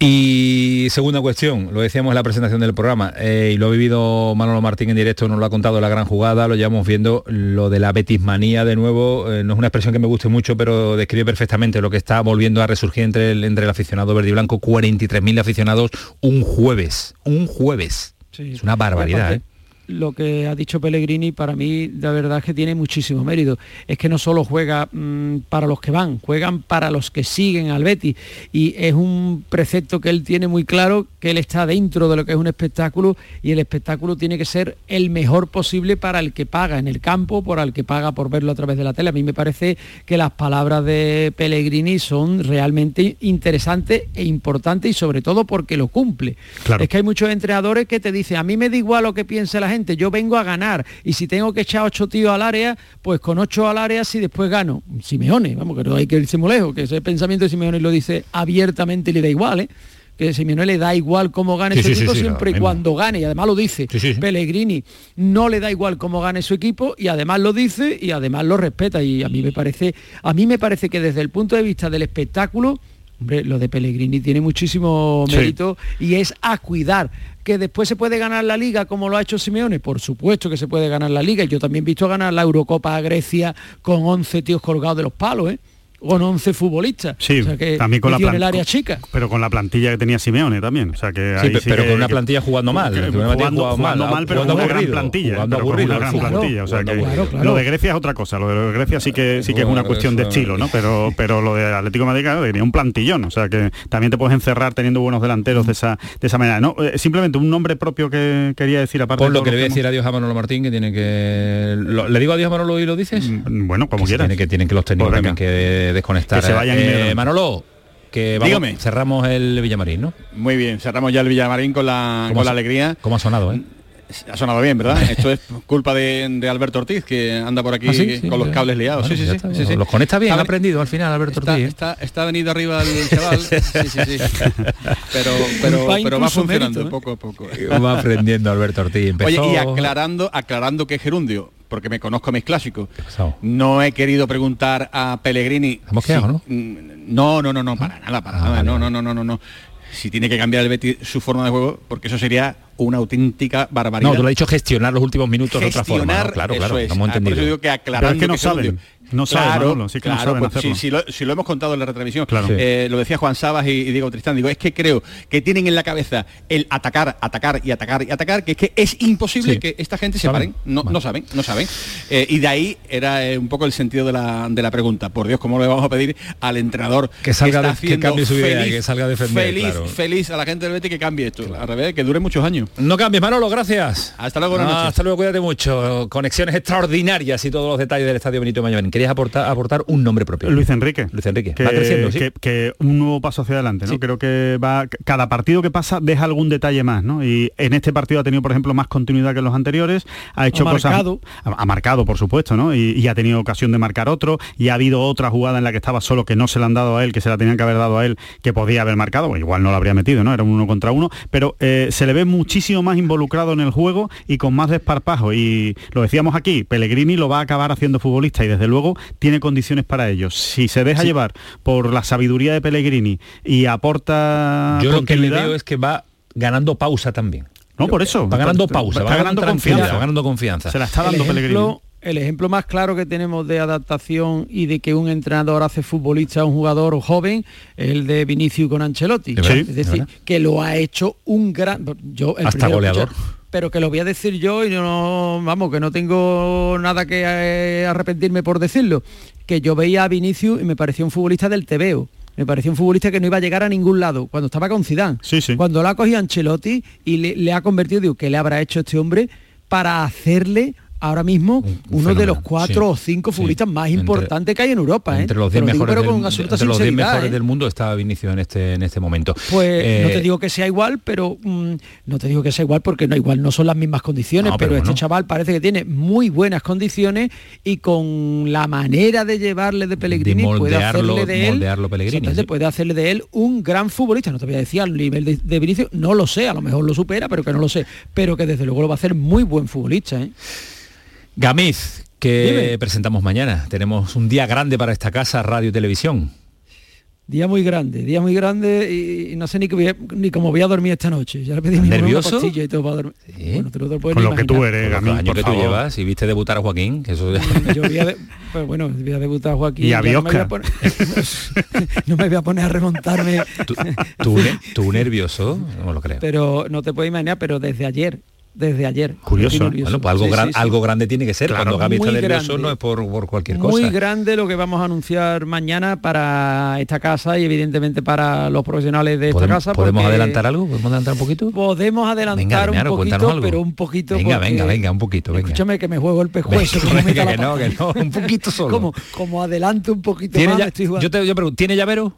Y segunda cuestión, lo decíamos en la presentación del programa, eh, y lo ha vivido Manolo Martín en directo, nos lo ha contado la gran jugada, lo llevamos viendo, lo de la betismanía de nuevo, eh, no es una expresión que me guste mucho, pero describe perfectamente lo que está volviendo a resurgir entre el, entre el aficionado verde y blanco, 43.000 aficionados un jueves, un jueves. Es una barbaridad, ¿eh? Lo que ha dicho Pellegrini para mí la verdad es que tiene muchísimo mérito. Es que no solo juega mm, para los que van, juegan para los que siguen al Betis. Y es un precepto que él tiene muy claro, que él está dentro de lo que es un espectáculo y el espectáculo tiene que ser el mejor posible para el que paga en el campo, por el que paga por verlo a través de la tele. A mí me parece que las palabras de Pellegrini son realmente interesantes e importantes y sobre todo porque lo cumple. Claro. Es que hay muchos entrenadores que te dicen, a mí me da igual lo que piense la gente, yo vengo a ganar y si tengo que echar ocho tíos al área, pues con ocho al área si después gano. Simeone, vamos, que no hay que irse muy lejos, que ese pensamiento de Simeone lo dice abiertamente y le da igual, ¿eh? que Simeone le da igual cómo gane Sí, su sí, equipo sí, siempre y cuando gane, y además lo dice Pellegrini, no le da igual cómo gane su equipo y además lo dice y además lo respeta y a mí me parece, a mí me parece que desde el punto de vista del espectáculo, Hombre, lo de Pellegrini tiene muchísimo mérito y es a cuidar. Que después se puede ganar la liga como lo ha hecho Simeone, por supuesto que se puede ganar la liga. Yo también he visto ganar la Eurocopa a Grecia con 11 tíos colgados de los palos, ¿eh? Con 11 futbolistas. Sí, O sea, que también con la en el área chica. Pero con la plantilla que tenía Simeone también. O sea que Sí, ahí pe- sí pero que- con una que- plantilla jugando mal, que- jugando, jugando mal, jugando mal, pero jugando con una gran aburrido, plantilla. jugando pero con aburrido, una gran claro. plantilla. O sea que aburrido. lo de Grecia es otra cosa. Lo de Grecia sí que sí que es una cuestión de estilo, ¿no? Pero pero lo de Atlético de Madrid claro, tenía un plantillón. O sea que también te puedes encerrar teniendo buenos delanteros de esa de esa manera. No, eh, simplemente un nombre propio que quería decir aparte. De lo que le voy a decir adiós a Manolo Martín, que tiene que... ¿Le digo adiós a Manolo y lo dices? Bueno, como que quieras. Tiene que, tienen que los técnicos Pues también venga. Desconectar. Que se vayan Eh. Manolo, que vamos, Dígame. cerramos el Villamarín, ¿no? Muy bien, cerramos ya el Villamarín con la, ¿Cómo con la alegría. ¿Cómo ha sonado, eh? Ha sonado bien, ¿verdad? *laughs* Esto es culpa de, de Alberto Ortiz, que anda por aquí ¿Ah, sí? Sí, con los cables liados. Bueno, sí, sí, sí, está. sí, sí. Los conecta bien, Está ha aprendido al final Alberto está, Ortiz. ¿eh? está, venido arriba el *laughs* chaval. Sí, sí, sí. Pero, pero, Va pero va incluso funcionando mérito, ¿eh? poco a poco. Va aprendiendo Alberto Ortiz. Empezó... Oye, y aclarando, aclarando que Gerundio, porque me conozco mis clásicos, no he querido preguntar a Pellegrini. Hemos quedado, ¿no? Mm, No, no, no, no, para nada, para nada. No, no, no, no, no, no. Si tiene que cambiar el Betis su forma de juego, porque eso sería una auténtica barbaridad. No, tú lo has dicho gestionar los últimos minutos de otra forma. ¿no? Gestionar, Claro, eso claro, es. no hemos Ah, por entendido. eso digo que aclarando Pero es que no Gerundio- saben, no saben, claro, Manolo, sí que no claro, saben pues, si, si lo, si lo hemos contado en la retransmisión, Claro. eh, lo decía Juan Sabas y, y Diego Tristán, digo, es que creo que tienen en la cabeza el atacar, atacar y atacar y atacar, que es que es imposible Sí. que esta gente se ¿Saben? paren, no, no saben, no saben. Eh, y de ahí era eh, un poco el sentido de la, de la pregunta. Por Dios, ¿cómo le vamos a pedir al entrenador Que salga está de- que cambie su idea, que salga a defender, Feliz, feliz a la gente del Betis que cambie esto. Al revés, que dure muchos años. No cambies, Manolo, gracias. Hasta luego, buenas Ah, noches. Hasta luego, cuídate mucho. Conexiones extraordinarias y todos los detalles del Estadio Benito Mañón. Querías aportar, aportar un nombre propio. Luis Enrique. Luis Enrique. que, Va creciendo, ¿sí? que- que un nuevo paso hacia adelante, ¿no? Creo que va cada partido que pasa deja algún detalle más, ¿no? Y en este partido ha tenido, por ejemplo, más continuidad que en los anteriores, ha hecho Ha cosas marcado. ha, ha marcado, por supuesto, ¿no? Y, y ha tenido ocasión de marcar otro y ha habido otra jugada en la que estaba solo que no se la han dado a él, que se la tenían que haber dado a él, que podía haber marcado, bueno, igual no lo habría metido, ¿no? Era un uno contra uno, pero eh, se le ve muchísimo más involucrado en el juego y con más desparpajo y lo decíamos aquí, Pellegrini lo va a acabar haciendo futbolista y desde luego luego tiene condiciones para ello. Si se deja llevar por la sabiduría de Pellegrini y aporta Yo lo que le veo es que va ganando pausa también. No, por eso. Va ganando pausa, está va ganando ganando confianza. confianza. Va ganando confianza. Se la está el dando ejemplo, Pellegrini. el ejemplo más claro que tenemos de adaptación y de que un entrenador hace futbolista a un jugador joven es el de Vinicius con Ancelotti. De es de decir, verdad. que lo ha hecho un gran... Yo, el Hasta goleador. Pero que lo voy a decir yo y no, vamos, que no tengo nada que eh, arrepentirme por decirlo. Que yo veía a Vinicius y me parecía un futbolista del TVO. Me parecía un futbolista que no iba a llegar a ningún lado cuando estaba con Zidane. Cuando lo ha cogido Ancelotti y le, le ha convertido, digo, ¿qué le habrá hecho este hombre para hacerle ahora mismo uno de los cuatro sí. o cinco futbolistas más importantes que hay en Europa? ¿eh? Entre los Te 10 lo digo, mejores, pero del, con absoluta entre los 10 sinceridad, mejores ¿eh? del mundo está Vinicius en este en este momento. Pues Eh, no te digo que sea igual, pero mm, no te digo que sea igual porque no igual no son las mismas condiciones, No, pero, pero este chaval parece que tiene muy buenas condiciones y con la manera de llevarle de Pellegrini puede moldearlo- hacerle de él Pellegrini, sí. puede hacerle de él un gran futbolista. No te voy a decir al nivel de, de Vinicius, no lo sé, a lo mejor lo supera, pero que no lo sé, pero que desde luego lo va a hacer muy buen futbolista. ¿eh? Gamiz, que Dime. presentamos mañana. Tenemos un día grande para esta casa, radio y televisión. Día muy grande, día muy grande y, y no sé ni, a- ni cómo voy a dormir esta noche. Ya le pedí mi una ¿Nervioso? y todo para dormir. Bueno, tú no te lo puedes Con lo que tú eres, Con los años que tú llevas y viste debutar a Joaquín, que eso Yo voy a, de- pues bueno, voy a debutar a Joaquín. Y a ya no, me voy Biosca. a poner, *laughs* no me voy a poner a remontarme. tú, tú nervioso, no me lo creo. pero no te puedes imaginar, pero desde ayer, desde ayer. Curioso. Bueno, pues algo, Sí, gran- sí, sí. algo grande tiene que ser. Claro, Cuando Gaby está muy nervioso grande. no es por, por cualquier Muy cosa. grande lo que vamos a anunciar mañana para esta casa y evidentemente para los profesionales de esta ¿Podemos, casa. podemos adelantar algo? ¿Podemos adelantar un poquito? Podemos adelantar Venga, un poquito, algo. pero un poquito. Venga, porque- venga, venga, un poquito, venga. Escúchame que me juego el. Venga, *laughs* venga, que no, que no, un poquito *laughs* solo. como, como adelanto un poquito ¿Tiene más, ya- estoy jugando. yo te yo pregunto, ¿tiene llavero?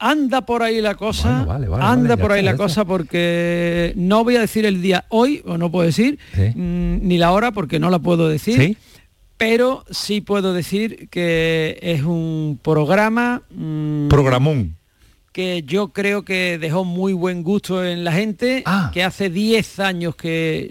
Anda por ahí la cosa, vale, vale, anda vale, por ahí la cosa porque no voy a decir el día hoy, o no puedo decir, Sí. mm, ni la hora porque no la puedo decir, ¿Sí? pero sí puedo decir que es un programa mm, Programón. que yo creo que dejó muy buen gusto en la gente, Ah. que hace 10 años que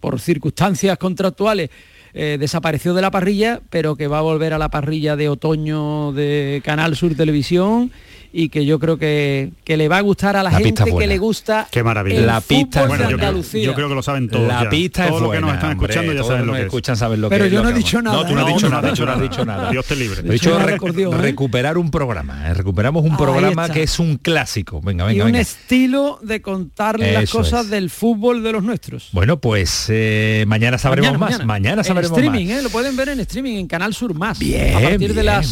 por circunstancias contractuales eh, desapareció de la parrilla, pero que va a volver a la parrilla de otoño de Canal Sur Televisión y que yo creo que, que le va a gustar a la, gente que le gusta Qué maravilla. el La pista fútbol de yo, creo, Andalucía. yo creo que lo saben todos. La ya. pista Todo es lo que nos están hombre, escuchando ya todos saben los lo que que es. escuchan saben lo Pero que yo no he dicho vamos. nada, No, tú no has dicho No, nada, no, has dicho nada. Dios te libre. He dicho recordió, ¿eh? recuperar un programa, ¿eh? recuperamos un Ahí programa está. que es un clásico. Venga, y venga, un venga. estilo de contarle las cosas es. del fútbol de los nuestros. Bueno, pues eh, mañana sabremos más. Mañana, En sabremos streaming, más. ¿eh? lo pueden ver en streaming en Canal Sur más. Bien, a partir de las.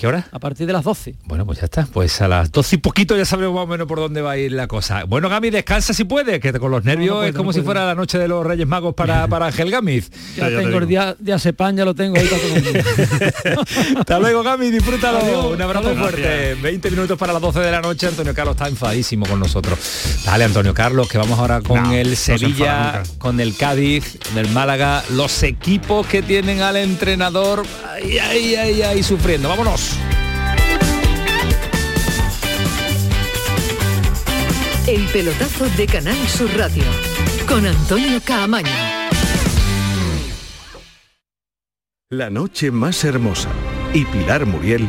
¿Qué hora? a partir de las 12. Bueno, pues ya está. Pues a las 12 y poquito ya sabemos más o menos por dónde va a ir la cosa. Bueno, Gami, descansa si puede, que con los nervios puedo, es como no si fuera la noche de los Reyes Magos para, *laughs* para Ángel Gámez. Ya, tengo el día de Asepan, ya lo tengo ahí para todo el mundo. *laughs* Hasta luego, Gami, disfrútalo. Adiós, Un abrazo fuerte. 20 minutos para las 12 de la noche. Antonio Carlos está enfadísimo con nosotros. Dale, Antonio Carlos, que vamos ahora con No, el se Sevilla, con el Cádiz, con el Málaga, los equipos que tienen al entrenador ahí, ahí, ahí, ahí sufriendo. Vámonos. El pelotazo de Canal Sur Radio con Antonio Caamaño. La noche más hermosa y Pilar Muriel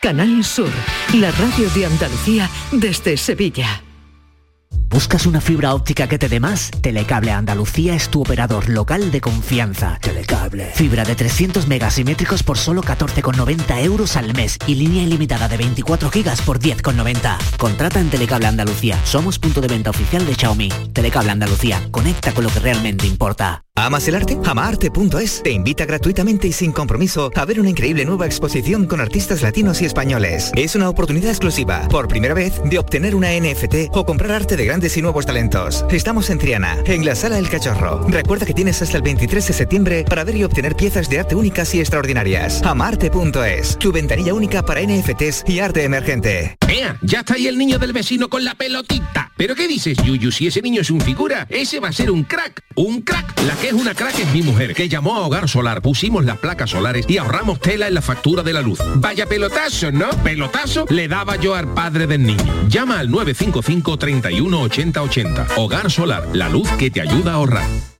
Canal Sur, la radio de Andalucía desde Sevilla. ¿Buscas una fibra óptica que te dé más? Telecable Andalucía es tu operador local de confianza. Telecable. Fibra de 300 megasimétricos por solo 14,90 euros al mes y línea ilimitada de 24 gigas por 10,90. Contrata en Telecable Andalucía. Somos punto de venta oficial de Xiaomi. Telecable Andalucía. Conecta con lo que realmente importa. ¿Amas el arte? Amaarte.es te invita gratuitamente y sin compromiso a ver una increíble nueva exposición con artistas latinos y españoles. Es una oportunidad exclusiva, por primera vez, de obtener una NFT o comprar arte de grandes y nuevos talentos. Estamos en Triana, en la Sala El Cachorro. Recuerda que tienes hasta el 23 de septiembre para ver y obtener piezas de arte únicas y extraordinarias. Amarte.es, tu ventanilla única para NFTs y arte emergente. ¡Ea! Ya está ahí el niño del vecino con la pelotita. ¿Pero qué dices, Yuyu? Si ese niño es un figura, ese va a ser un crack. Un crack. Es una crack es mi mujer, que llamó a Hogar Solar, pusimos las placas solares y ahorramos tela en la factura de la luz. Vaya pelotazo, ¿no? Pelotazo le daba yo al padre del niño. Llama al 955 31 80 80. Hogar Solar, la luz que te ayuda a ahorrar.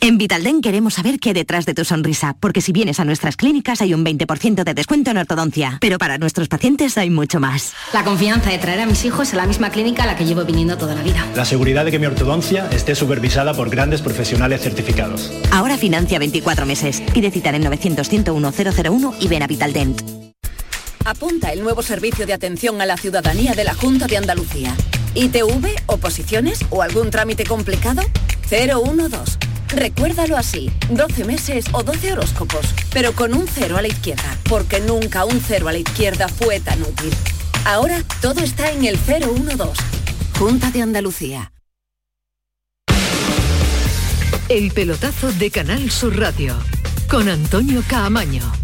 En Vitalden queremos saber qué hay detrás de tu sonrisa, porque si vienes a nuestras clínicas hay un 20% de descuento en ortodoncia, pero para nuestros pacientes hay mucho más. La confianza de traer a mis hijos a la misma clínica a la que llevo viniendo toda la vida. La seguridad de que mi ortodoncia esté supervisada por grandes profesionales certificados. Ahora financia 24 meses. Pide cita en 900 101 001 y ven a Vitaldent. Apunta el nuevo servicio de atención a la ciudadanía de la Junta de Andalucía. ITV, oposiciones o algún trámite complicado? 012. Recuérdalo así, 12 meses o 12 horóscopos, pero con un cero a la izquierda, porque nunca un cero a la izquierda fue tan útil. Ahora todo está en el 012. Junta de Andalucía. El pelotazo de Canal Sur Radio con Antonio Caamaño.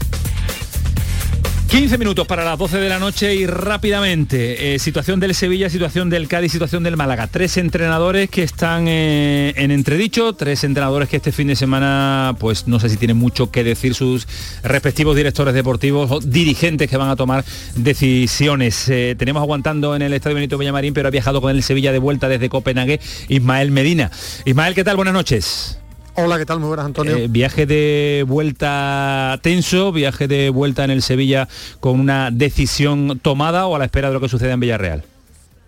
15 minutos para las 12 de la noche y rápidamente, eh, situación del Sevilla, situación del Cádiz, situación del Málaga. Tres entrenadores que están eh, en entredicho, tres entrenadores que este fin de semana, pues no sé si tienen mucho que decir sus respectivos directores deportivos o dirigentes que van a tomar decisiones. Eh, tenemos aguantando en el Estadio Benito Villamarín, pero ha viajado con el Sevilla de vuelta desde Copenhague, Ismael Medina. Ismael, ¿qué tal? Buenas noches. Hola, ¿qué tal? Muy buenas, Antonio. Eh, viaje de vuelta tenso, viaje de vuelta en el Sevilla con una decisión tomada o a la espera de lo que suceda en Villarreal.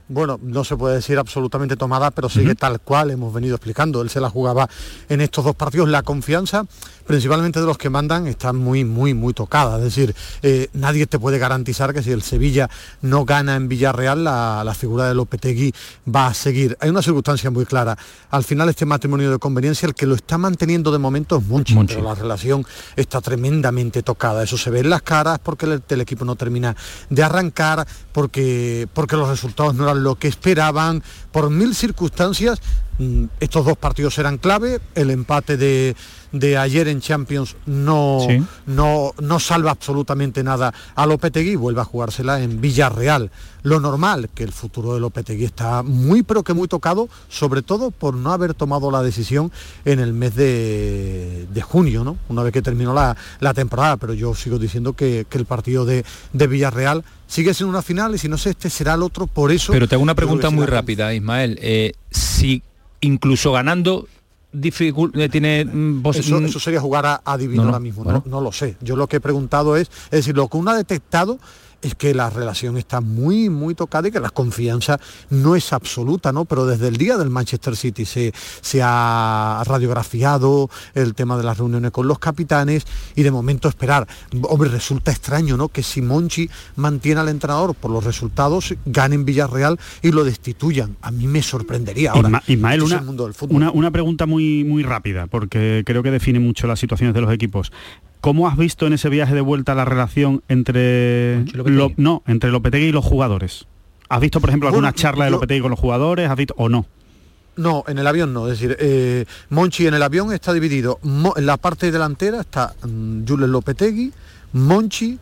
Bueno, no se puede decir absolutamente tomada, pero sigue tal cual hemos venido explicando. Él se la jugaba en estos dos partidos. La confianza, principalmente de los que mandan, está muy, muy, muy tocada. Es decir, eh, nadie te puede garantizar que si el Sevilla no gana en Villarreal, la, la figura de Lopetegui va a seguir. Hay una circunstancia muy clara. Al final, este matrimonio de conveniencia, el que lo está manteniendo de momento es Monchi, Monchi. pero la relación está tremendamente tocada. Eso se ve en las caras porque el, el equipo no termina de arrancar, porque, porque los resultados no eran lo que esperaban, por mil circunstancias. mm, Estos dos partidos eran clave, el empate de, de ayer en Champions no, Sí. no, no salva absolutamente nada a Lopetegui, vuelve a jugársela en Villarreal. Lo normal, que el futuro de Lopetegui está muy pero que muy tocado, sobre todo por no haber tomado la decisión en el mes de, de junio, ¿no? una vez que terminó la, la temporada, pero yo sigo diciendo que, que el partido de, de Villarreal sigue siendo una final y si no sé, este será el otro, por eso... Pero te hago una pregunta muy rápida, Ismael. Eh, si incluso ganando tiene mm, Eso, mm, eso sería jugar a adivino No, no, ahora mismo, bueno. no, no lo sé. Yo lo que he preguntado es, es decir, lo que uno ha detectado es que la relación está muy, muy tocada y que la confianza no es absoluta, ¿no? Pero desde el día del Manchester City se, se ha radiografiado el tema de las reuniones con los capitanes y de momento esperar. Hombre, resulta extraño, ¿no? Que si Monchi mantiene al entrenador por los resultados, gane en Villarreal y lo destituyan. A mí me sorprendería. Ahora, Isma- Ismael, esto es una, el mundo del fútbol. una, una pregunta muy, muy rápida, porque creo que define mucho las situaciones de los equipos. ¿Cómo has visto en ese viaje de vuelta la relación entre, lo- no, entre Lopetegui y los jugadores? ¿Has visto, por ejemplo, alguna Bueno, charla de Lopetegui con los jugadores? ¿Has visto o no? No, en el avión no. Es decir, eh, Monchi en el avión está dividido. Mo- en la parte delantera está mm, Jules Lopetegui, Monchi,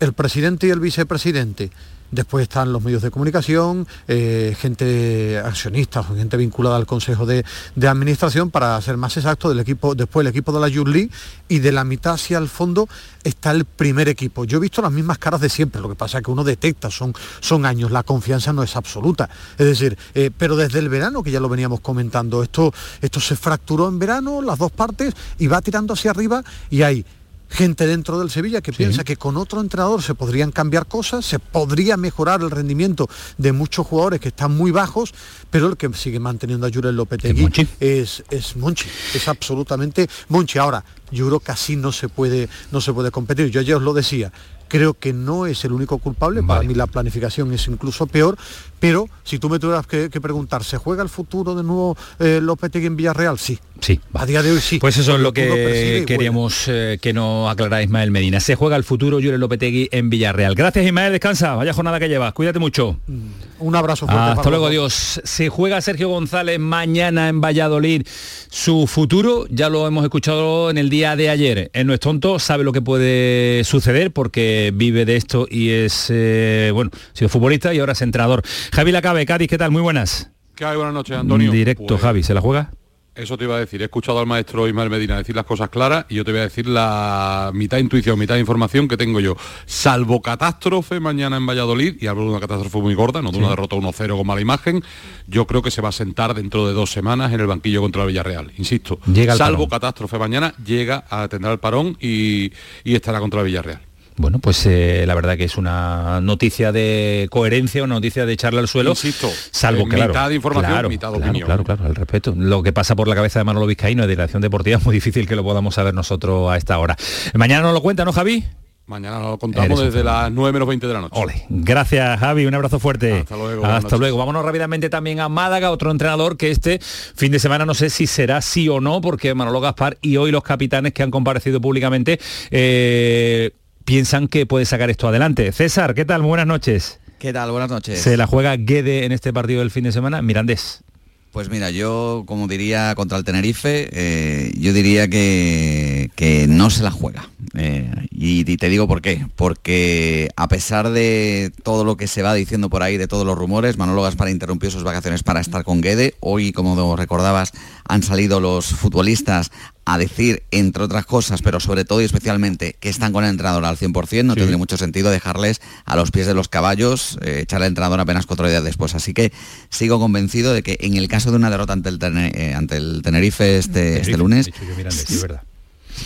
el presidente y el vicepresidente. Después están los medios de comunicación, eh, gente accionista, gente vinculada al Consejo de, Administración, para ser más exacto, del equipo, después el equipo de la Youth y de la mitad hacia el fondo está el primer equipo. Yo he visto las mismas caras de siempre, lo que pasa es que uno detecta, son, son años, la confianza no es absoluta. Es decir, eh, pero desde el verano, que ya lo veníamos comentando, esto, esto se fracturó en verano, las dos partes, y va tirando hacia arriba y hay gente dentro del Sevilla que piensa que con otro entrenador se podrían cambiar cosas, se podría mejorar el rendimiento de muchos jugadores que están muy bajos, pero el que sigue manteniendo a Jurel Lopetegui es, es Monchi, es absolutamente Monchi. Ahora, yo creo que así no se puede, no se puede competir. Yo ya os lo decía, creo que no es el único culpable, para mí la planificación es incluso peor, pero si tú me tuvieras que, preguntar, ¿se juega el futuro de nuevo eh, Lopetegui en Villarreal? Sí. Sí. A día de hoy sí. Pues eso es lo que queríamos eh, que nos aclarara Ismael Medina. Se juega el futuro Jure Lopetegui en Villarreal. Gracias Ismael, descansa, vaya jornada que llevas, cuídate mucho. Mm, un abrazo fuerte. Hasta luego, adiós. Se juega Sergio González mañana en Valladolid. Su futuro ya lo hemos escuchado en el día de ayer. En No es tonto, sabe lo que puede suceder porque vive de esto y es, eh, bueno, ha sido futbolista y ahora es entrenador. Javi Lacabe, Cádiz, ¿qué tal? Muy buenas. ¿Qué hay? Buenas noches, Antonio. Directo, Pues- Javi, ¿se la juega? Eso te iba a decir. He escuchado al maestro Ismael Medina decir las cosas claras y yo te voy a decir la mitad intuición, mitad información que tengo yo. Salvo catástrofe mañana en Valladolid, y hablo de una catástrofe muy gorda, no de una Sí. derrota 1-0 con mala imagen, yo creo que se va a sentar dentro de dos semanas en el banquillo contra el Villarreal. Insisto, Llega salvo parón. catástrofe mañana, llega a tendrá el parón y, y estará contra el Villarreal. Bueno, pues eh, la verdad que es una noticia de coherencia, una noticia de echarle al suelo. Insisto, salvo eh, que claro, mitad de información, claro, mitad de claro, opinión. Claro, claro, al respeto. Lo que pasa por la cabeza de Manolo Vizcaíno de Dirección Deportiva es muy difícil que lo podamos saber nosotros a esta hora. Mañana nos lo cuenta, ¿no, Javi? Mañana lo contamos Eres desde las 9 menos 20 de la noche. Ole. Gracias, Javi. Un abrazo fuerte. Hasta luego, Hasta luego. Vámonos rápidamente también a Málaga, otro entrenador que este fin de semana no sé si será sí o no, porque Manolo Gaspar y hoy los capitanes que han comparecido públicamente eh, piensan que puede sacar esto adelante. César, ¿qué tal? Buenas noches. ¿Qué tal? Buenas noches. Se la juega Guede en este partido del fin de semana. Mirandés. Pues mira, yo como diría contra el Tenerife, eh, yo diría que, que no se la juega. Eh, y, y te digo por qué. Porque a pesar de todo lo que se va diciendo por ahí, de todos los rumores, Manolo Gaspar interrumpió sus vacaciones para estar con Guede. Hoy, como recordabas, han salido los futbolistas a decir, entre otras cosas, pero sobre todo y especialmente, que están con el entrenador al 100%, no tendría mucho sentido dejarles a los pies de los caballos, eh, echar al entrenador apenas cuatro días después. Así que sigo convencido de que en el caso de una derrota ante el, Tene- eh, ante el Tenerife este, este lunes, dicho yo sí, verdad.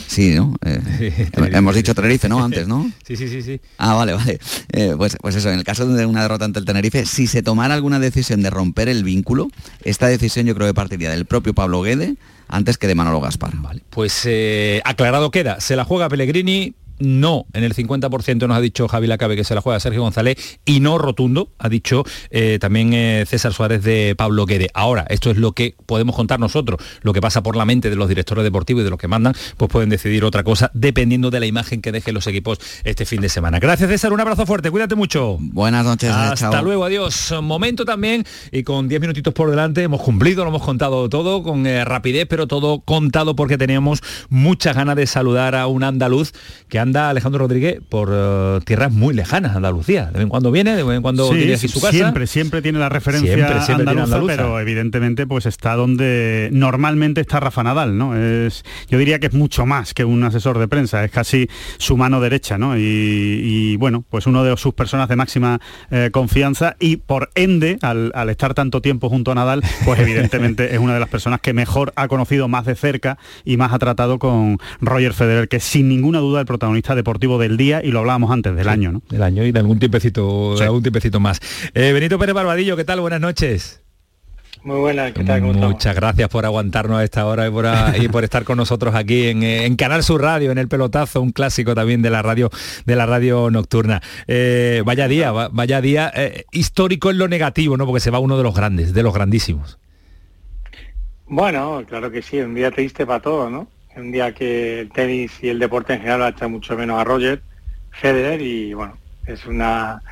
Sí, ¿no? Eh, hemos dicho Tenerife, ¿no? Antes, ¿no? *laughs* Sí, sí, sí, sí. Ah, vale, vale. Eh, pues, pues eso, en el caso de una derrota ante el Tenerife, si se tomara alguna decisión de romper el vínculo, esta decisión yo creo que partiría del propio Pablo Guede antes que de Manolo Gaspar. Pues eh, aclarado queda, se la juega Pellegrini, no, en el 50% nos ha dicho Javi Lacabe que se la juega Sergio González y no rotundo, ha dicho eh, también eh, César Suárez de Pablo Guede. Ahora, esto es lo que podemos contar nosotros, lo que pasa por la mente de los directores deportivos y de los que mandan, pues pueden decidir otra cosa dependiendo de la imagen que dejen los equipos este fin de semana. Gracias César, un abrazo fuerte, cuídate mucho. Buenas noches. eh, Hasta chao. luego, adiós. Momento también y con 10 minutitos por delante hemos cumplido, lo hemos contado todo con eh, rapidez, pero todo contado porque teníamos muchas ganas de saludar a un andaluz que anda Alejandro Rodríguez por eh, tierras muy lejanas, Andalucía. De vez en cuando viene, de vez en cuando Sí, tiene aquí su casa. Siempre, siempre tiene la referencia Siempre, siempre tiene andaluza, andaluza. pero evidentemente pues está donde normalmente está Rafa Nadal, ¿no? Es, yo diría que es mucho más que un asesor de prensa, es casi su mano derecha, ¿no? Y, y, bueno, pues uno de sus personas de máxima eh, confianza y por ende, al, al estar tanto tiempo junto a Nadal, pues evidentemente *laughs* es una de las personas que mejor ha conocido más de cerca y más ha tratado con Roger Federer, que sin ninguna duda el protagonista deportivo del día y lo hablábamos antes del año, ¿no? Del año y de algún tiempecito, de algún tiempecito más. Eh, Benito Pérez Barbadillo, ¿qué tal? Buenas noches. Muy buena, ¿qué tal? ¿Cómo estamos? Muchas gracias por aguantarnos a esta hora y por, a- *laughs* y por estar con nosotros aquí en, eh, en Canal Sur Radio, en el pelotazo, un clásico también de la radio, de la radio nocturna. Eh, vaya día, va- vaya día eh, histórico en lo negativo, ¿no? Porque se va uno de los grandes, de los grandísimos. Bueno, claro que sí, un día triste para todos, ¿no? Un día que el tenis y el deporte en general ha mucho menos a Roger Federer y bueno, es una,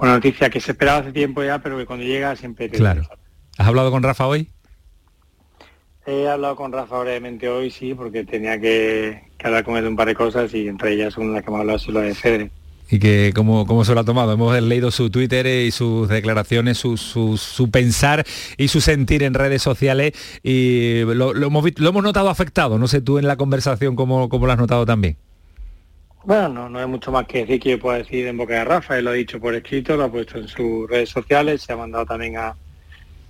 una noticia que se esperaba hace tiempo ya, pero que cuando llega siempre te Claro. ¿Has hablado con Rafa hoy? He hablado con Rafa brevemente hoy, sí, porque tenía que, que hablar con él de un par de cosas y entre ellas una de las que hemos hablado es lo de Federer. Y que cómo, cómo se lo ha tomado. Hemos leído su Twitter y sus declaraciones, su, su- su pensar y su sentir en redes sociales y lo, lo hemos, lo hemos notado afectado. No sé tú en la conversación cómo, cómo lo has notado también. Bueno, no, no hay mucho más que decir que yo pueda decir en boca de Rafa, él lo ha dicho por escrito, lo ha puesto en sus redes sociales, se ha mandado también a,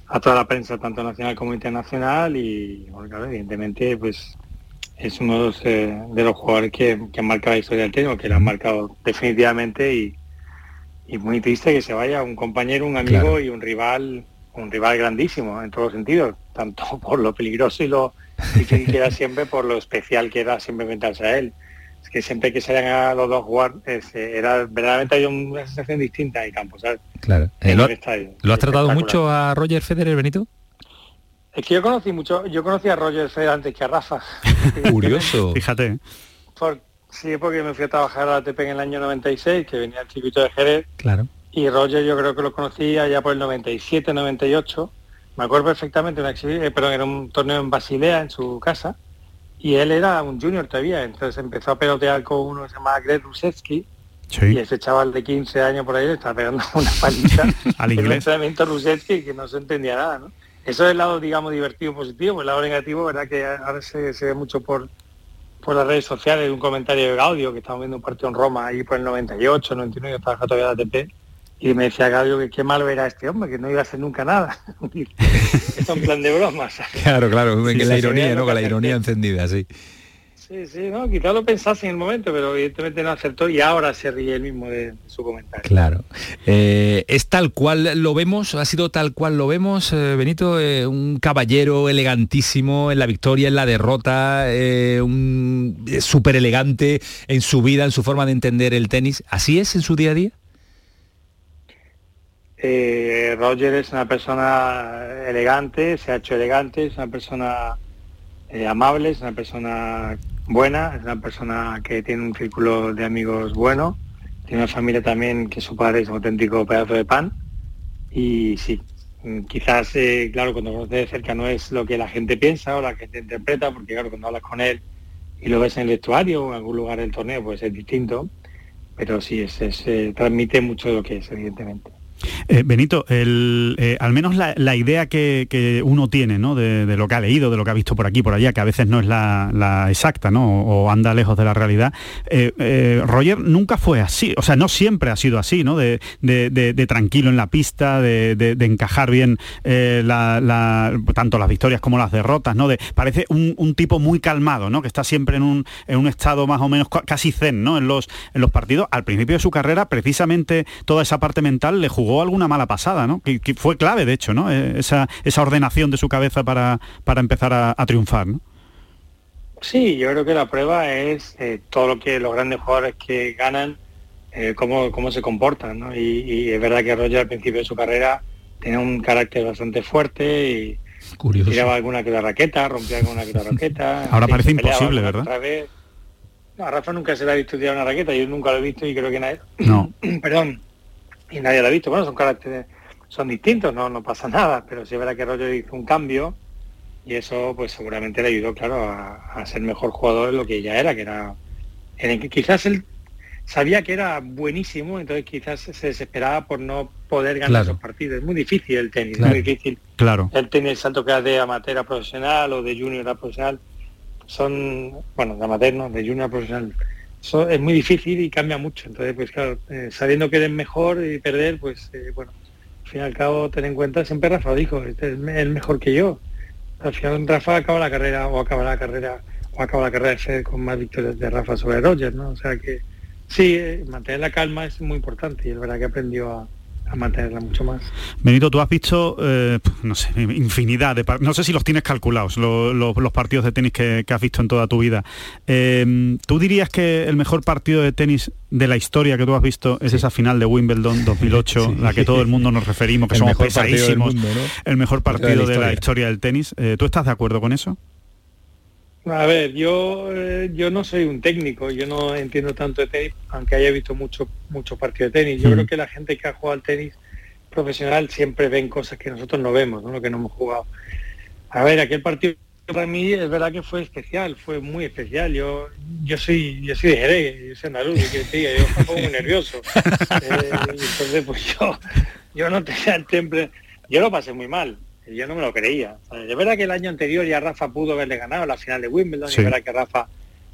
a toda la prensa, tanto nacional como internacional, y bueno, claro, evidentemente, pues es uno de los, eh, de los jugadores que, que han marcado la historia del tenis, que lo han marcado definitivamente y, y muy triste que se vaya un compañero, un amigo Claro. y un rival, un rival grandísimo en todos los sentidos, tanto *laughs* por lo peligroso y lo difícil que era siempre, por lo especial que era siempre enfrentarse a él. Es que siempre que salían a los dos jugar, es, eh, era verdaderamente había una sensación distinta en el campo, ¿sabes? Claro. Eh, ¿lo, el estadio. lo has tratado mucho a Roger Federer, Benito? Es que yo conocí mucho, yo conocí a Roger Federer antes que a Rafa. *laughs* Curioso. Fíjate. Por- sí, porque me fui a trabajar a la ATP en el año 96, que venía el circuito de Jerez, Claro. y Roger yo creo que lo conocí allá por el 97, 98. Me acuerdo perfectamente, una eh, perdón, era un torneo en Basilea, en su casa, y él era un junior todavía, entonces empezó a pelotear con uno que se llamaba Greg Rusetsky, y ese chaval de 15 años por ahí le estaba pegando *laughs* una paliza *laughs* Al en un inglés. entrenamiento Rusetsky que no se entendía nada, ¿no? Eso es el lado, digamos, divertido, positivo, pues el lado negativo, verdad que ahora se, se ve mucho por, por las redes sociales, un comentario de Gaudio, que estamos viendo un partido en Roma ahí por el 98, 99, yo estaba todavía en la ATP, y me decía Gaudio que qué malo era este hombre, que no iba a hacer nunca nada. *laughs* Esto en plan de broma, ¿sabes? Claro, claro, Sí, que la ironía, ¿no? que la ironía encendida, sí. Sí, sí, no, quizás lo pensase en el momento, pero evidentemente no acertó y ahora se ríe él mismo de, de su comentario. Claro. Eh, ¿Es tal cual lo vemos? ¿Ha sido tal cual lo vemos, eh, Benito? Eh, un caballero elegantísimo en la victoria, en la derrota, un súper elegante en su vida, en su forma de entender el tenis. ¿Así es en su día a día? Roger es una persona elegante, se ha hecho elegante, es una persona eh, amable, es una persona buena, es una persona que tiene un círculo de amigos bueno, tiene una familia también que su padre es un auténtico pedazo de pan y sí, quizás, eh, claro, cuando conoces de cerca no es lo que la gente piensa o la gente interpreta, porque claro, cuando hablas con él y lo ves en el vestuario o en algún lugar del torneo, pues es distinto, pero sí, es, es, eh, transmite mucho de lo que es, evidentemente. Eh, Benito, eh, al menos la, idea que, uno tiene ¿no? de, lo que ha leído, de lo que ha visto por aquí, por allá, que a veces no es la, exacta ¿no? o anda lejos de la realidad, eh, Roger nunca fue así, o sea, no siempre ha sido así, ¿no? de, tranquilo en la pista, de, encajar bien tanto las victorias como las derrotas, ¿no? Parece un, tipo muy calmado, ¿no? que está siempre en un, estado más o menos ca- casi zen ¿no? en, los, en los partidos. Al principio de su carrera, precisamente toda esa parte mental le jugó alguna mala pasada, ¿no? Que, que fue clave, de hecho, ¿no? Eh, esa, esa ordenación de su cabeza para, para empezar a, a triunfar, ¿no? Sí, yo creo que la prueba es eh, todo lo que los grandes jugadores que ganan, eh, cómo, cómo se comportan, ¿no? Y, y es verdad que Roger al principio de su carrera tenía un carácter bastante fuerte y Curioso. tiraba alguna que otra raqueta, rompía alguna que otra *laughs* raqueta. Ahora parece imposible, ¿verdad? otra vez. No, a Rafa nunca se le ha visto tirar una raqueta, yo nunca lo he visto y creo que nadie, No. *clears throat* perdón, y nadie lo ha visto. Bueno, son caracteres, son distintos, no, no pasa *laughs* nada, pero sí es verdad que Roger hizo un cambio y eso pues seguramente le ayudó, claro, a, a ser mejor jugador de lo que ya era, que era, en el que quizás él sabía que era buenísimo, entonces quizás se desesperaba por no poder ganar Claro. esos partidos. Es muy difícil el tenis, Claro. muy difícil. Claro. El tenis, el salto que de amateur a profesional o de junior a profesional, son, bueno, de amateur no, de junior a profesional, es muy difícil y cambia mucho. Entonces, pues claro, eh, sabiendo que eres mejor y perder, pues eh, bueno, al fin y al cabo, ten en cuenta, siempre Rafa dijo, este es el mejor que yo. Al final Rafa acaba la carrera o acaba la carrera o acaba la carrera de con más victorias de Rafa sobre Roger, ¿no? O sea que sí, eh, mantener la calma es muy importante y es verdad que aprendió a, a mantenerla mucho más. Benito, tú has visto, eh, no sé, infinidad de no sé si los tienes calculados, lo- lo- los partidos de tenis que, que has visto en toda tu vida. Eh, ¿Tú dirías que el mejor partido de tenis de la historia que tú has visto es esa final de Wimbledon 2008, la que todo el mundo nos *laughs* referimos, que El somos mejor partido del pesadísimos, mundo, ¿no? el mejor Partido de la de la historia. historia del tenis? Eh, ¿Tú estás de acuerdo con eso? A ver, yo eh, yo no soy un técnico, yo no entiendo tanto de tenis, aunque haya visto mucho muchos partidos de tenis. Yo Mm. creo que la gente que ha jugado al tenis profesional siempre ven cosas que nosotros no vemos, ¿no? lo que no hemos jugado. A ver, aquel partido para mí es verdad que fue especial, fue muy especial. Yo yo soy yo soy de Jerez, yo soy andaluz, y que te diga, yo estaba muy nervioso. *laughs* Eh, entonces pues yo yo no tenía el temple, yo lo pasé muy mal. Yo no me lo creía. O sea, Es verdad que el año anterior ya Rafa pudo haberle ganado la final de Wimbledon, y es verdad que Rafa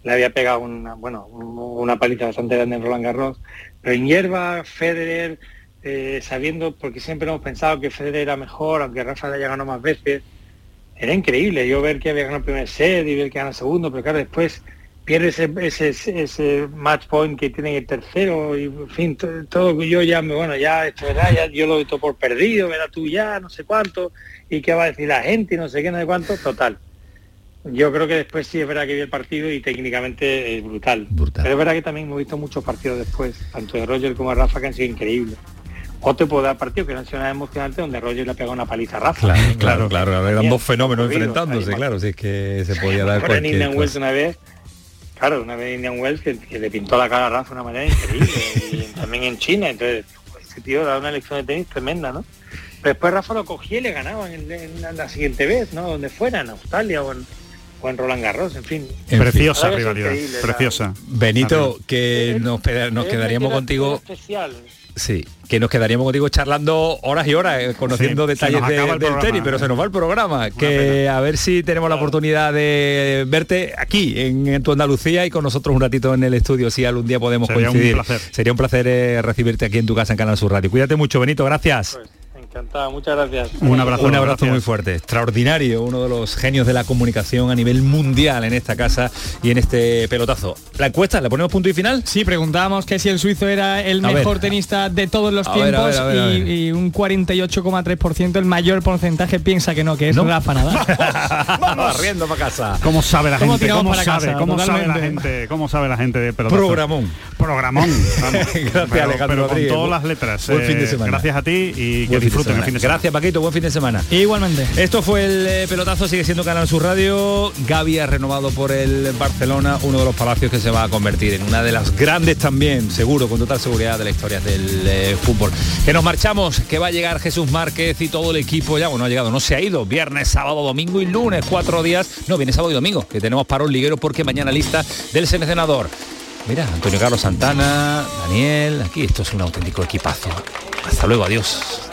le había pegado una, bueno, un- una paliza bastante grande en Roland Garros, pero en hierba, Federer, eh, sabiendo, porque siempre hemos pensado que Federer era mejor, aunque Rafa le haya ganado más veces, era increíble. Yo ver que había ganado el primer set y ver que gana el segundo, pero claro, después pierde ese, ese, ese match point que tiene el tercero y en fin, to- todo, yo ya me, bueno, ya esto verdad, ya yo lo doy todo por perdido, verá tú ya, no sé cuánto, y qué va a decir la gente y no sé qué, no sé cuánto, total. Yo creo que después sí es verdad que vi el partido y técnicamente es brutal. Pero es verdad que también hemos visto muchos partidos después, tanto de Roger como de Rafa, que han sido increíbles. O te puedo dar partidos que han sido nada emocionantes donde Roger le ha pegado una paliza a Rafa. Claro, claro, claro. Eran Bien, dos fenómenos enfrentándose, claro. Si es que se podía *laughs* dar cualquier cosa. una vez, claro, una vez en Indian Wells que, que le pintó la cara a Rafa de una manera increíble y también en China, entonces ese tío da una lección de tenis tremenda, ¿no? Pero después Rafa lo cogía y le ganaba en, en la, la siguiente vez, ¿no? Donde fuera, en Australia o en, o en Roland Garros, en fin. En Preciosa fin. rivalidad, la- preciosa. Benito, que nos, quedaríamos contigo. especial. Sí, que nos quedaríamos contigo charlando horas y horas, eh, conociendo Sí, detalles de- del programa, tenis, pero eh. se nos va el programa. Que a ver si tenemos la oportunidad de verte aquí, en, en tu Andalucía, y con nosotros un ratito en el estudio, si algún día podemos Sería un coincidir. placer. Sería un placer eh, recibirte aquí en tu casa en Canal Sur Radio. Cuídate mucho, Benito, gracias. Encantado, muchas gracias. Un abrazo, un abrazo muy fuerte, extraordinario, uno de los genios de la comunicación a nivel mundial en esta casa y en este pelotazo. La encuesta, ¿le ponemos punto y final? Sí, preguntábamos que si el suizo era el A ver. mejor tenista de todos los A tiempos a ver, a ver, a ver. y, y un 48,3% el mayor porcentaje piensa que no, que es Rafa Nadal. *laughs* Vamos, riendo para casa. ¿Cómo sabe la ¿Cómo gente? ¿Cómo para sabe? casa? ¿Cómo sabe la gente? ¿Cómo sabe la gente de pelotazo? Programón. Programón. *laughs* vamos. Gracias, pero, Alejandro pero con Rodríguez. todas las letras. Buen eh, fin de semana. Gracias a ti y que Buen de disfruten el semana. fin de semana. Gracias, Paquito. Buen fin de semana. Igualmente. Esto fue el eh, pelotazo, sigue siendo Canal Sur Radio. Gaby ha renovado por el Barcelona, uno de los palacios que se va a convertir en una de las grandes también, seguro, con total seguridad de la historia del eh, fútbol. Que nos marchamos, que va a llegar Jesús Márquez y todo el equipo ya, bueno, ha llegado, no se ha ido. Viernes, sábado, domingo y lunes, cuatro días. No, viene sábado y domingo, que tenemos parón liguero porque mañana lista del seleccionador. Mira, Antonio Carlos Santana, Daniel, aquí esto es un auténtico equipazo. Hasta luego, adiós.